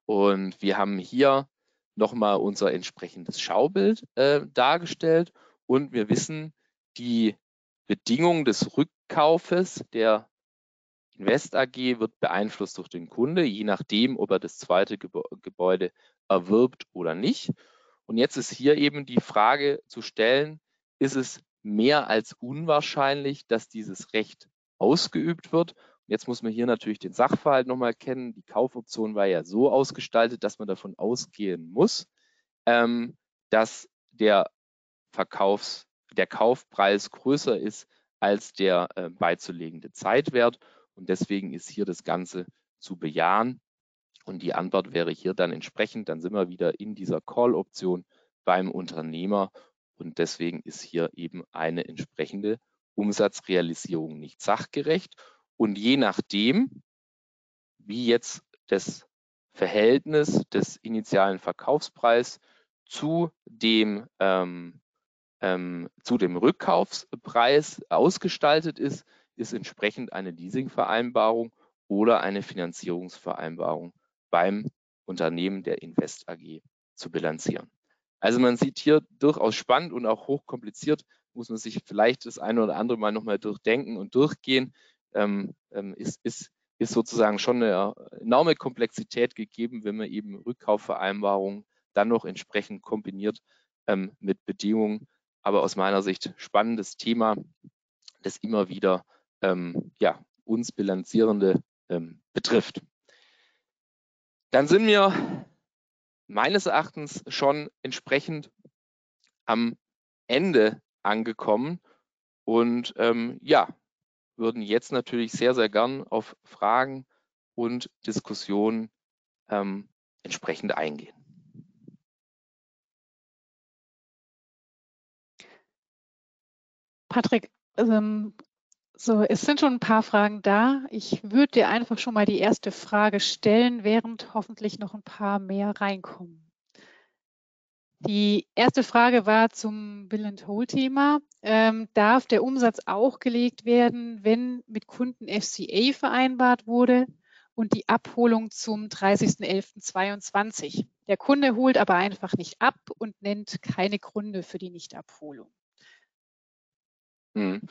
Und wir haben hier nochmal unser entsprechendes Schaubild äh, dargestellt und wir wissen, die Bedingung des Rückkaufes der Invest AG wird beeinflusst durch den Kunde, je nachdem, ob er das zweite Gebäude erwirbt oder nicht. Und jetzt ist hier eben die Frage zu stellen, ist es mehr als unwahrscheinlich, dass dieses Recht ausgeübt wird? Jetzt muss man hier natürlich den Sachverhalt nochmal kennen. Die Kaufoption war ja so ausgestaltet, dass man davon ausgehen muss, ähm, dass der Verkaufs, der Kaufpreis größer ist als der äh, beizulegende Zeitwert. Und deswegen ist hier das Ganze zu bejahen. Und die Antwort wäre hier dann entsprechend, dann sind wir wieder in dieser Call-Option beim Unternehmer. Und deswegen ist hier eben eine entsprechende Umsatzrealisierung nicht sachgerecht. Und je nachdem, wie jetzt das Verhältnis des initialen Verkaufspreises zu dem, ähm, ähm, zu dem Rückkaufspreis ausgestaltet ist, ist entsprechend eine Leasingvereinbarung oder eine Finanzierungsvereinbarung beim Unternehmen der Invest AG zu bilanzieren. Also man sieht hier durchaus spannend und auch hochkompliziert, muss man sich vielleicht das eine oder andere mal nochmal durchdenken und durchgehen, ähm, ähm, ist, ist, ist sozusagen schon eine enorme Komplexität gegeben, wenn man eben Rückkaufvereinbarungen dann noch entsprechend kombiniert ähm, mit Bedingungen. Aber aus meiner Sicht spannendes Thema, das immer wieder ähm, ja, uns Bilanzierende ähm, betrifft. Dann sind wir meines Erachtens schon entsprechend am Ende angekommen und ähm, ja, würden jetzt natürlich sehr, sehr gern auf Fragen und Diskussionen ähm, entsprechend eingehen. Patrick, ähm, so, es sind schon ein paar Fragen da. Ich würde dir einfach schon mal die erste Frage stellen, während hoffentlich noch ein paar mehr reinkommen. Die erste Frage war zum Bill and Hold Thema. Ähm, darf der Umsatz auch gelegt werden, wenn mit Kunden FCA vereinbart wurde und die Abholung zum 30.11.22? Der Kunde holt aber einfach nicht ab und nennt keine Gründe für die Nichtabholung. Hm.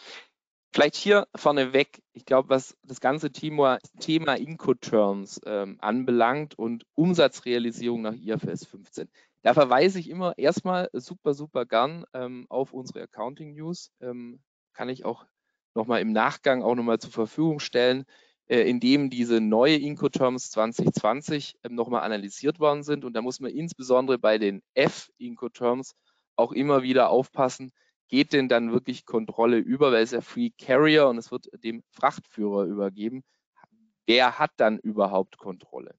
Vielleicht hier vorneweg, ich glaube, was das ganze Thema, Thema Incoterms ähm, anbelangt und Umsatzrealisierung nach IFRS 15. Da verweise ich immer erstmal super, super gern ähm, auf unsere Accounting News. Ähm, kann ich auch nochmal im Nachgang auch nochmal zur Verfügung stellen, äh, in dem diese neue Incoterms 2020 ähm, nochmal analysiert worden sind. Und da muss man insbesondere bei den F-Incoterms auch immer wieder aufpassen, geht denn dann wirklich Kontrolle über, weil es ja Free Carrier und es wird dem Frachtführer übergeben. Wer hat dann überhaupt Kontrolle?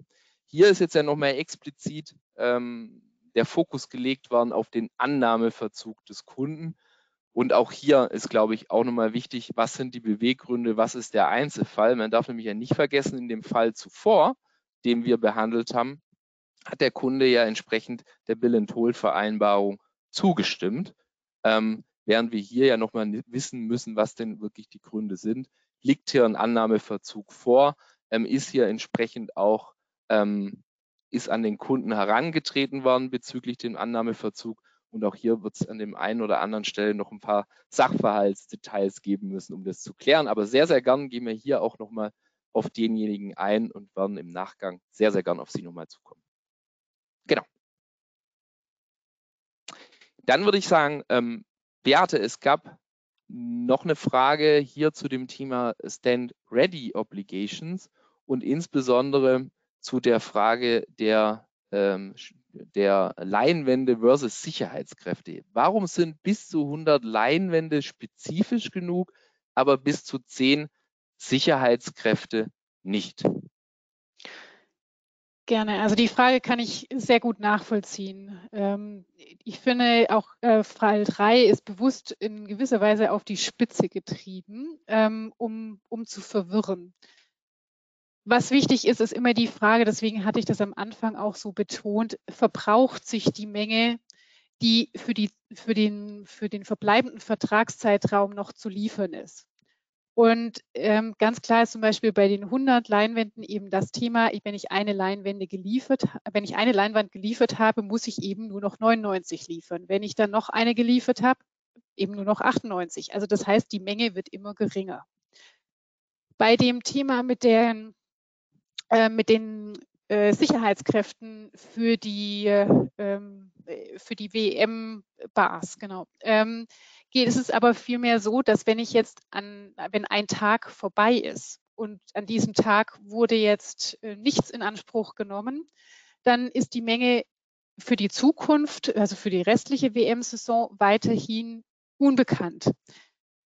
Hier ist jetzt ja nochmal explizit ähm, der Fokus gelegt worden auf den Annahmeverzug des Kunden. Und auch hier ist, glaube ich, auch nochmal wichtig, was sind die Beweggründe, was ist der Einzelfall. Man darf nämlich ja nicht vergessen, in dem Fall zuvor, den wir behandelt haben, hat der Kunde ja entsprechend der Bill-and-Hold-Vereinbarung zugestimmt. Ähm, während wir hier ja nochmal wissen müssen, was denn wirklich die Gründe sind. Liegt hier ein Annahmeverzug vor? Ähm, ist hier entsprechend auch, ähm, ist an den Kunden herangetreten worden bezüglich dem Annahmeverzug? Und auch hier wird es an dem einen oder anderen Stelle noch ein paar Sachverhaltsdetails geben müssen, um das zu klären. Aber sehr, sehr gern gehen wir hier auch nochmal auf denjenigen ein und werden im Nachgang sehr, sehr gern auf Sie nochmal zukommen. Genau. Dann würde ich sagen, ähm, Beate, es gab noch eine Frage hier zu dem Thema Stand Ready Obligations und insbesondere zu der Frage der, ähm, der Leinwände versus Sicherheitskräfte. Warum sind bis zu 100 Leinwände spezifisch genug, aber bis zu 10 Sicherheitskräfte nicht? Gerne. Also die Frage kann ich sehr gut nachvollziehen. Ähm, ich finde auch äh, Fall 3 ist bewusst in gewisser Weise auf die Spitze getrieben, ähm, um, um zu verwirren. Was wichtig ist, ist immer die Frage, deswegen hatte ich das am Anfang auch so betont, verbraucht sich die Menge, die für, die, für, den, für den verbleibenden Vertragszeitraum noch zu liefern ist. Und ähm, ganz klar ist zum Beispiel bei den 100 Leinwänden eben das Thema, wenn ich eine Leinwände geliefert, wenn ich eine Leinwand geliefert habe, muss ich eben nur noch 99 liefern. Wenn ich dann noch eine geliefert habe, eben nur noch 98. Also das heißt, die Menge wird immer geringer. Bei dem Thema mit den, äh, mit den äh, Sicherheitskräften für die, ähm, äh, für die WM-Bars, genau. Ähm, geht es aber vielmehr so, dass wenn ich jetzt an, wenn ein Tag vorbei ist und an diesem Tag wurde jetzt äh, nichts in Anspruch genommen, dann ist die Menge für die Zukunft, also für die restliche WM-Saison weiterhin unbekannt.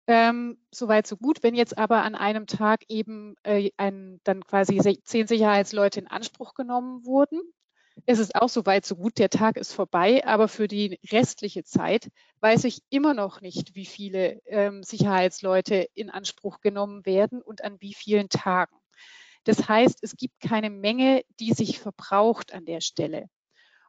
Ähm, Soweit so gut. Wenn jetzt aber an einem Tag eben äh, ein, dann quasi zehn Sicherheitsleute in Anspruch genommen wurden, ist es auch so weit so gut. Der Tag ist vorbei, aber für die restliche Zeit weiß ich immer noch nicht, wie viele ähm, Sicherheitsleute in Anspruch genommen werden und an wie vielen Tagen. Das heißt, es gibt keine Menge, die sich verbraucht an der Stelle.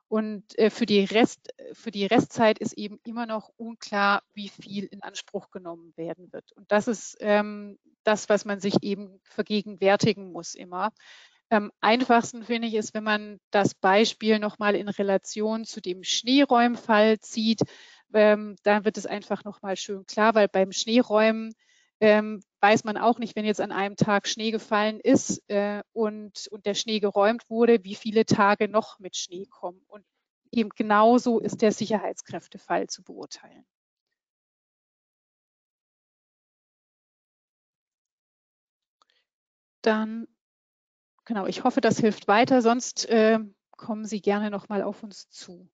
Und äh, für, die Rest, für die Restzeit ist eben immer noch unklar, wie viel in Anspruch genommen werden wird. Und das ist ähm, das, was man sich eben vergegenwärtigen muss immer. Am einfachsten finde ich es, wenn man das Beispiel nochmal in Relation zu dem Schneeräumfall zieht. Ähm, da wird es einfach nochmal schön klar, weil beim Schneeräumen ähm, weiß man auch nicht, wenn jetzt an einem Tag Schnee gefallen ist äh, und, und der Schnee geräumt wurde, wie viele Tage noch mit Schnee kommen. Und eben genauso ist der Sicherheitskräftefall zu beurteilen. Dann, genau, ich hoffe, das hilft weiter, sonst äh, kommen Sie gerne nochmal auf uns zu.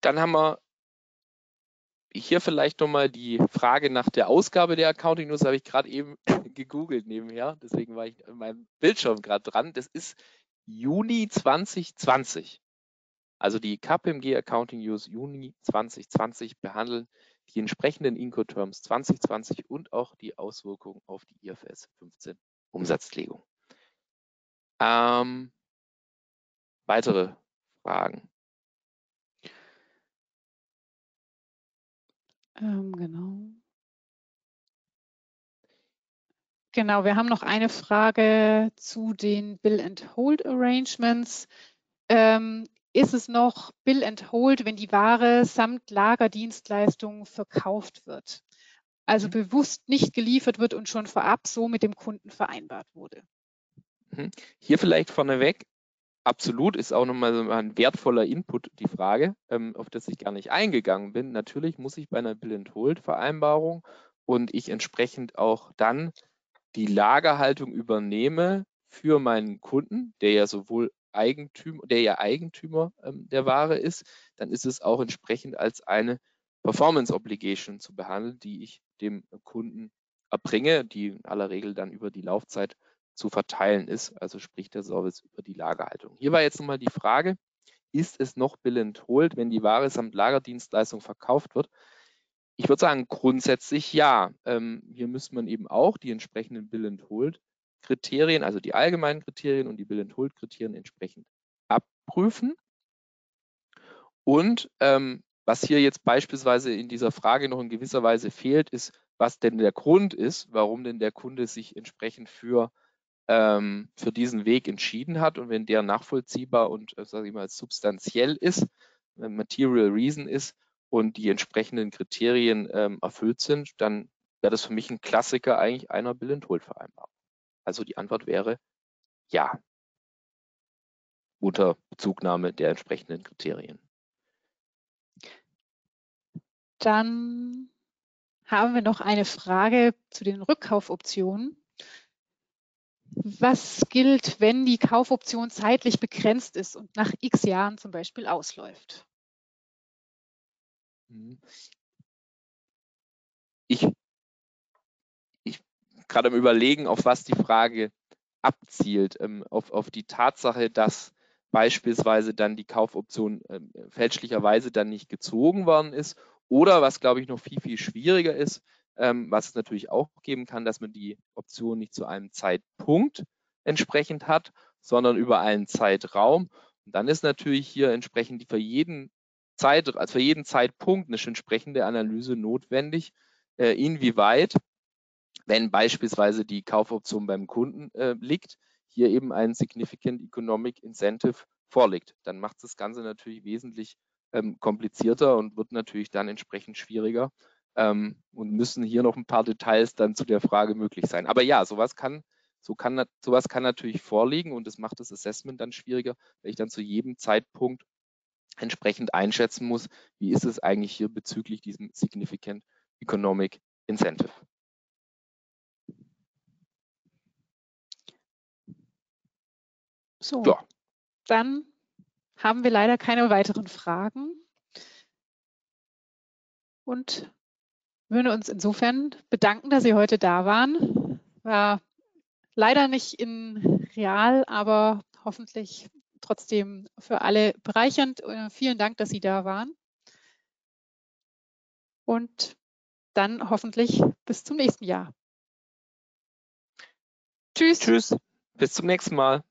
Dann haben wir hier vielleicht nochmal die Frage nach der Ausgabe der Accounting News, habe ich gerade eben gegoogelt nebenher, deswegen war ich in meinem Bildschirm gerade dran. Das ist Juni 2020. Also die KPMG Accounting News Juni 2020 behandeln die entsprechenden Incoterms 2020 und auch die Auswirkungen auf die IFS 15 Umsatzlegung. Ähm, weitere Fragen? Ähm, genau. Genau, wir haben noch eine Frage zu den Bill and Hold Arrangements. Ähm, ist es noch Bill and Hold, wenn die Ware samt Lagerdienstleistungen verkauft wird? Also mhm. bewusst nicht geliefert wird und schon vorab so mit dem Kunden vereinbart wurde. Mhm. Hier vielleicht vorneweg, absolut, ist auch nochmal so ein wertvoller Input die Frage, ähm, auf das ich gar nicht eingegangen bin. Natürlich muss ich bei einer Bill-and-Hold-Vereinbarung und ich entsprechend auch dann die Lagerhaltung übernehme für meinen Kunden, der ja sowohl Eigentümer, der ja Eigentümer ähm, der Ware ist, dann ist es auch entsprechend als eine Performance Obligation zu behandeln, die ich dem Kunden erbringe, die in aller Regel dann über die Laufzeit zu verteilen ist, also sprich der Service über die Lagerhaltung. Hier war jetzt nochmal die Frage, ist es noch Bill and Hold, wenn die Ware samt Lagerdienstleistung verkauft wird? Ich würde sagen, grundsätzlich ja. Ähm, hier müsste man eben auch die entsprechenden Bill and Hold Kriterien, also die allgemeinen Kriterien und die Bill and Hold Kriterien entsprechend abprüfen. Und ähm, was hier jetzt beispielsweise in dieser Frage noch in gewisser Weise fehlt, ist, was denn der Grund ist, warum denn der Kunde sich entsprechend für, ähm, für diesen Weg entschieden hat. Und wenn der nachvollziehbar und, äh, sage ich mal, substanziell ist, äh, Material Reason ist und die entsprechenden Kriterien ähm, erfüllt sind, dann wäre das für mich ein Klassiker eigentlich einer Bill and Hold Vereinbarung. Also die Antwort wäre ja. Unter Bezugnahme der entsprechenden Kriterien. Dann haben wir noch eine Frage zu den Rückkaufoptionen. Was gilt, wenn die Kaufoption zeitlich begrenzt ist und nach x Jahren zum Beispiel ausläuft? Mhm. Ich gerade am Überlegen, auf was die Frage abzielt, ähm, auf, auf die Tatsache, dass beispielsweise dann die Kaufoption äh, fälschlicherweise dann nicht gezogen worden ist oder was glaube ich noch viel, viel schwieriger ist, ähm, was es natürlich auch geben kann, dass man die Option nicht zu einem Zeitpunkt entsprechend hat, sondern über einen Zeitraum. Und dann ist natürlich hier entsprechend für jeden Zeit, also für jeden Zeitpunkt eine entsprechende Analyse notwendig, äh, inwieweit wenn beispielsweise die Kaufoption beim Kunden äh, liegt, hier eben ein Significant Economic Incentive vorliegt. Dann macht das Ganze natürlich wesentlich ähm, komplizierter und wird natürlich dann entsprechend schwieriger ähm, und müssen hier noch ein paar Details dann zu der Frage möglich sein. Aber ja, sowas kann, so kann, sowas kann natürlich vorliegen und das macht das Assessment dann schwieriger, weil ich dann zu jedem Zeitpunkt entsprechend einschätzen muss, wie ist es eigentlich hier bezüglich diesem Significant Economic Incentive. So, ja. dann haben wir leider keine weiteren Fragen und würden uns insofern bedanken, dass Sie heute da waren. War leider nicht in real, aber hoffentlich trotzdem für alle bereichernd. Äh, vielen Dank, dass Sie da waren. Und dann hoffentlich bis zum nächsten Jahr. Tschüss. Tschüss. Bis zum nächsten Mal.